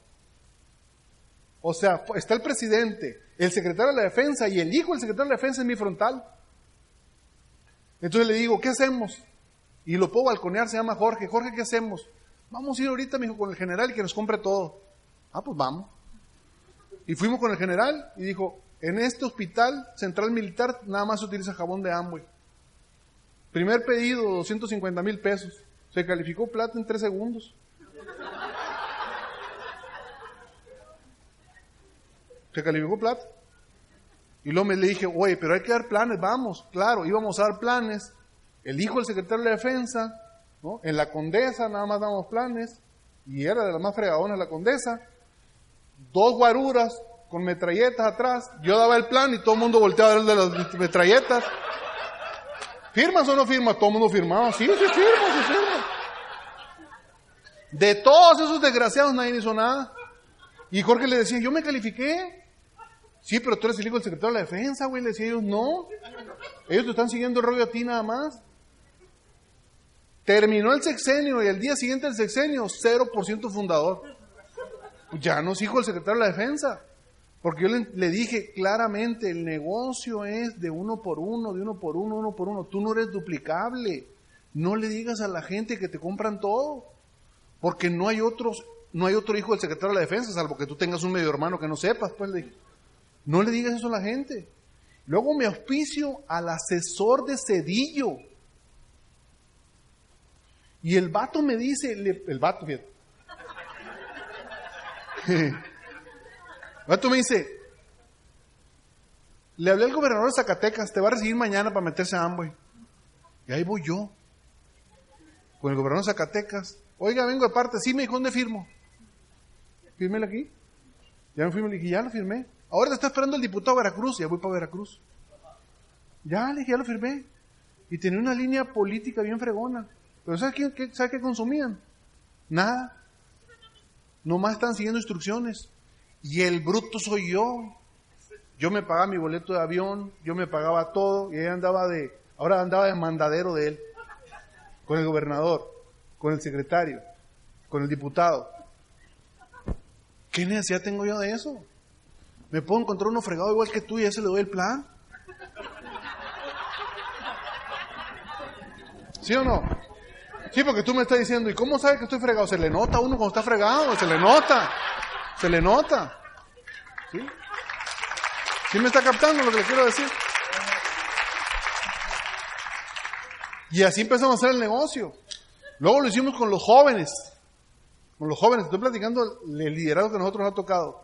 O sea, está el presidente, el secretario de la defensa y el hijo del secretario de la defensa en mi frontal. Entonces le digo, ¿qué hacemos? Y lo puedo balconear, se llama Jorge. Jorge, ¿qué hacemos? Vamos a ir ahorita, me dijo, con el general y que nos compre todo. Ah, pues vamos. Y fuimos con el general y dijo, en este hospital central militar nada más se utiliza jabón de Amway. Primer pedido, 250 mil pesos. Se calificó plata en tres segundos. Se calificó plata. Y luego le dije, oye, pero hay que dar planes, vamos. Claro, íbamos a dar planes. El hijo del secretario de la defensa, ¿no? En la condesa nada más damos planes. Y era de las más fregadonas la condesa. Dos guaruras con metralletas atrás. Yo daba el plan y todo el mundo volteaba a ver el de las metralletas. ¿Firmas o no firmas? Todo el mundo firmaba. Sí, sí firmo, sí firmo. De todos esos desgraciados nadie hizo nada. Y Jorge le decía, yo me califiqué. Sí, pero tú eres el hijo del secretario de la defensa, güey. Le decía ellos, no. Ellos te están siguiendo el rollo a ti nada más. Terminó el sexenio y al día siguiente del sexenio, 0% fundador. Pues ya no es hijo del secretario de la defensa. Porque yo le, le dije claramente, el negocio es de uno por uno, de uno por uno, uno por uno. Tú no eres duplicable. No le digas a la gente que te compran todo. Porque no hay otros, no hay otro hijo del secretario de la defensa, salvo que tú tengas un medio hermano que no sepas, pues le dije. No le digas eso a la gente. Luego me auspicio al asesor de Cedillo. Y el vato me dice, el vato, fíjate. El vato me dice, le hablé al gobernador de Zacatecas, te va a recibir mañana para meterse a Amway. Y ahí voy yo, con el gobernador de Zacatecas. Oiga, vengo de parte, sí, me dijo, ¿dónde firmo? Fírmelo aquí. Ya me fui, le dije, ya lo firmé. Ahora te está esperando el diputado Veracruz, ya voy para Veracruz. Ya, le dije, ya lo firmé. Y tenía una línea política bien fregona. Pero ¿sabes qué, qué- ¿sabe qué consumían? Nada. Nomás están siguiendo instrucciones. Y el bruto soy yo. Yo me pagaba mi boleto de avión, yo me pagaba todo, y ella andaba de, ahora andaba de mandadero de él, con el gobernador, con el secretario, con el diputado. ¿Qué necesidad tengo yo de eso? Me puedo encontrar uno fregado igual que tú y ese le doy el plan. ¿Sí o no? Sí, porque tú me estás diciendo, ¿y cómo sabes que estoy fregado? Se le nota a uno cuando está fregado, se le nota, se le nota. ¿Sí? ¿Sí me está captando lo que le quiero decir? Y así empezamos a hacer el negocio. Luego lo hicimos con los jóvenes. Con los jóvenes, estoy platicando el liderazgo que a nosotros nos ha tocado.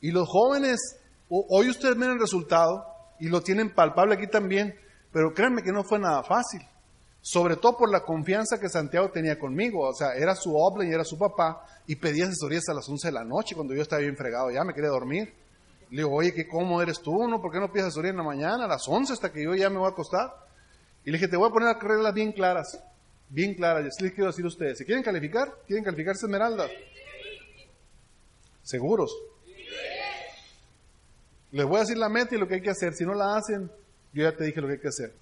Y los jóvenes, ho- hoy ustedes ven el resultado y lo tienen palpable aquí también, pero créanme que no fue nada fácil. Sobre todo por la confianza que Santiago tenía conmigo. O sea, era su obla y era su papá y pedía asesorías a las 11 de la noche cuando yo estaba bien fregado. Ya me quería dormir. Le digo, oye, ¿qué, ¿cómo eres tú? ¿No? ¿Por qué no pides asesoría en la mañana, a las 11 hasta que yo ya me voy a acostar? Y le dije, te voy a poner reglas bien claras. Bien claras. Y así les quiero decir a ustedes. ¿Se quieren calificar? ¿Quieren calificarse Esmeralda? ¿Seguros? Les voy a decir la meta y lo que hay que hacer. Si no la hacen, yo ya te dije lo que hay que hacer.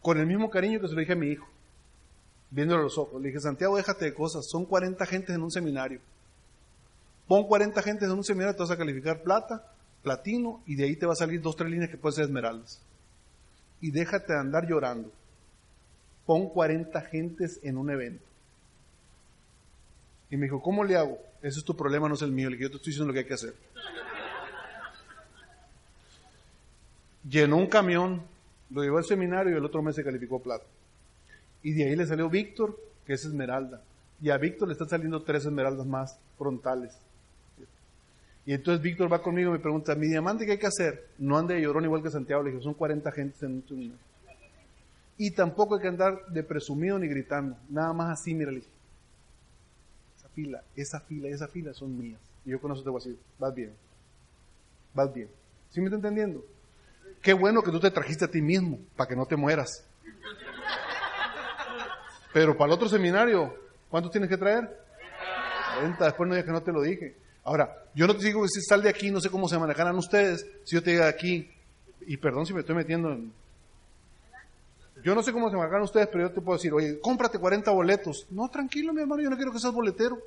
Con el mismo cariño que se lo dije a mi hijo, viéndole los ojos. Le dije, Santiago, déjate de cosas. Son 40 gentes en un seminario. Pon 40 gentes en un seminario, te vas a calificar plata, platino, y de ahí te va a salir dos, tres líneas que pueden ser esmeraldas. Y déjate de andar llorando. Pon 40 gentes en un evento. Y me dijo, ¿cómo le hago? Ese es tu problema, no es el mío. Le dije, yo te estoy diciendo lo que hay que hacer. Llenó un camión, lo llevó al seminario y el otro mes se calificó plata. Y de ahí le salió Víctor, que es esmeralda. Y a Víctor le están saliendo tres esmeraldas más frontales. Y entonces Víctor va conmigo y me pregunta, mi diamante, ¿qué hay que hacer? No ande de llorón igual que Santiago. Le dije, son 40 gentes en un seminario. Y tampoco hay que andar de presumido ni gritando. Nada más así, mira, le dije. Esa fila, esa fila, esa fila son mías. Y yo con eso te voy a decir, vas bien. Vas bien. ¿Sí me está entendiendo? Qué bueno que tú te trajiste a ti mismo, para que no te mueras. Pero para el otro seminario, ¿cuántos tienes que traer? 40, después no digas que no te lo dije. Ahora, yo no te digo que si sal de aquí, no sé cómo se manejarán ustedes, si yo te diga aquí, y perdón si me estoy metiendo en... Yo no sé cómo se manejarán ustedes, pero yo te puedo decir, oye, cómprate 40 boletos. No, tranquilo, mi hermano, yo no quiero que seas boletero.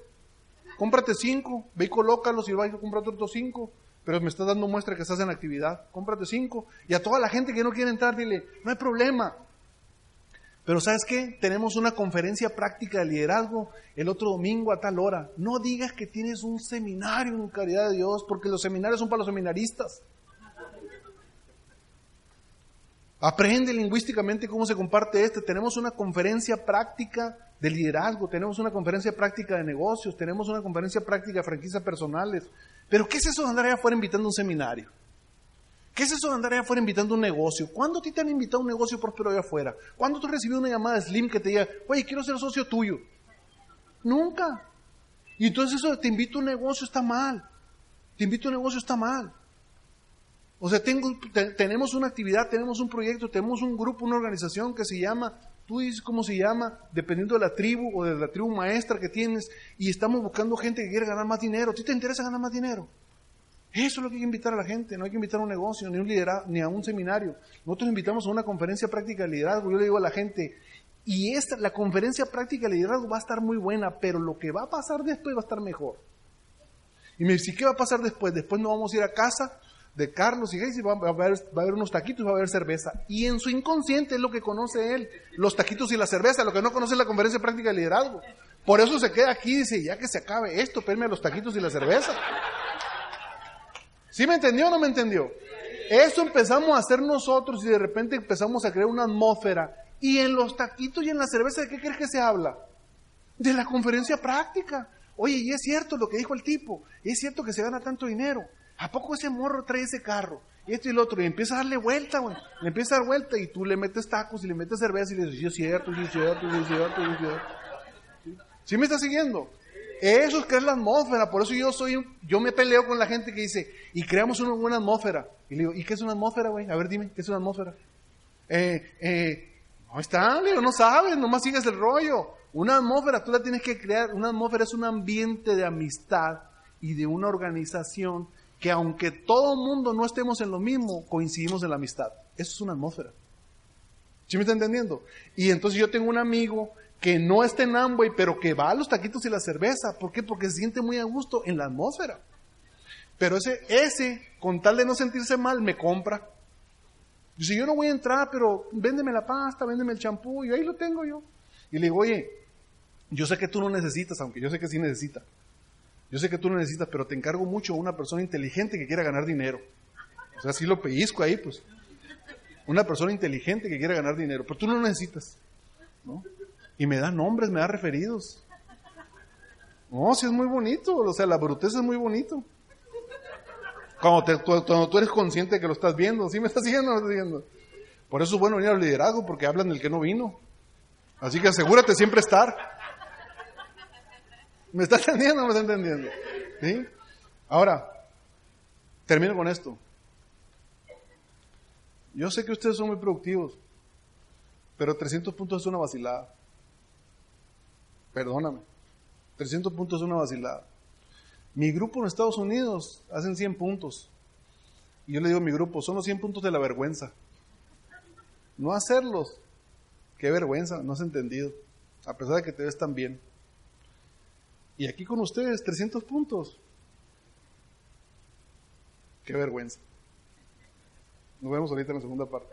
cómprate cinco, ve y colócalos y vas a comprar otros cinco. Pero me estás dando muestra que estás en actividad. Cómprate cinco. Y a toda la gente que no quiere entrar, dile, no hay problema. Pero ¿sabes qué? Tenemos una conferencia práctica de liderazgo el otro domingo a tal hora. No digas que tienes un seminario en caridad de Dios, porque los seminarios son para los seminaristas. Aprende lingüísticamente cómo se comparte este. Tenemos una conferencia práctica de liderazgo, tenemos una conferencia práctica de negocios, tenemos una conferencia práctica de franquicias personales. Pero ¿qué es eso de andar allá afuera invitando a un seminario? ¿Qué es eso de andar allá afuera invitando un negocio? ¿Cuándo a ti te han invitado a un negocio próspero allá afuera? ¿Cuándo tú has recibido una llamada de Slim que te diga, oye, quiero ser socio tuyo? Nunca. Y entonces eso de te invito a un negocio está mal. Te invito a un negocio está mal. O sea, tenemos una actividad, tenemos un proyecto, tenemos un grupo, una organización que se llama, tú dices cómo se llama, dependiendo de la tribu o de la tribu maestra que tienes, y estamos buscando gente que quiere ganar más dinero. ¿A ti te interesa ganar más dinero? Eso es lo que hay que invitar a la gente, no hay que invitar a un negocio, ni, un lidera- ni a un seminario. Nosotros invitamos a una conferencia práctica de liderazgo. Yo le digo a la gente, y esta, la conferencia práctica de liderazgo va a estar muy buena, pero lo que va a pasar después va a estar mejor. Y me dice, ¿qué va a pasar después? Después nos vamos a ir a casa de Carlos y Geis y va, va a haber, a unos taquitos y va a haber cerveza. Y en su inconsciente es lo que conoce él, los taquitos y la cerveza, lo que no conoce es la conferencia práctica de liderazgo. Por eso se queda aquí y dice, ya que se acabe esto, perme los taquitos y la cerveza. ¿Sí me entendió o no me entendió? Eso empezamos a hacer nosotros y de repente empezamos a crear una atmósfera. Y en los taquitos y en la cerveza, ¿de qué crees que se habla? De la conferencia práctica. Oye, y es cierto lo que dijo el tipo, es cierto que se gana tanto dinero. ¿A poco ese morro trae ese carro? Y esto y lo otro, y empieza a darle vuelta, güey. Le empieza a dar vuelta y tú le metes tacos y le metes cerveza y le dices, sí es cierto, sí es cierto, sí es cierto, sí es cierto. ¿Sí? ¿Sí me está siguiendo? Eso es crear la atmósfera, por eso yo soy, yo me peleo con la gente que dice, y creamos una buena atmósfera. Y le digo, ¿y qué es una atmósfera, güey? A ver, dime, ¿qué es una atmósfera? Eh, eh, no está, no sabes, nomás sigues el rollo. Una atmósfera, tú la tienes que crear, una atmósfera es un ambiente de amistad y de una organización que aunque todo mundo no estemos en lo mismo, coincidimos en la amistad. Eso es una atmósfera. ¿Sí me está entendiendo? Y entonces yo tengo un amigo que no está en Amway, pero que va a los taquitos y la cerveza. ¿Por qué? Porque se siente muy a gusto en la atmósfera. Pero ese, ese, con tal de no sentirse mal, me compra. Dice, yo no voy a entrar, pero véndeme la pasta, véndeme el champú, y ahí lo tengo yo. Y le digo, oye, yo sé que tú no necesitas, aunque yo sé que sí necesita. Yo sé que tú no necesitas, pero te encargo mucho a una persona inteligente que quiera ganar dinero. O sea, sí lo pellizco ahí, pues. Una persona inteligente que quiera ganar dinero, pero tú no lo necesitas. ¿no? Y me da nombres, me da referidos. No, sí es muy bonito, o sea, la brutez es muy bonito. Cuando, te- tú eres consciente de que lo estás viendo, ¿sí me estás siguiendo o no estás siguiendo? Por eso es bueno venir al liderazgo, porque hablan del que no vino. Así que asegúrate siempre estar. ¿Me está [laughs] entendiendo o me está entendiendo? ¿Sí? Ahora, termino con esto. Yo sé que ustedes son muy productivos, pero 300 puntos es una vacilada. Perdóname. 300 puntos es una vacilada. Mi grupo en Estados Unidos hacen 100 puntos. Y yo le digo a mi grupo, son los 100 puntos de la vergüenza. No hacerlos. Qué vergüenza, no has entendido. A pesar de que te ves tan bien. Y aquí con ustedes, 300 puntos. Qué vergüenza. Nos vemos ahorita en la segunda parte.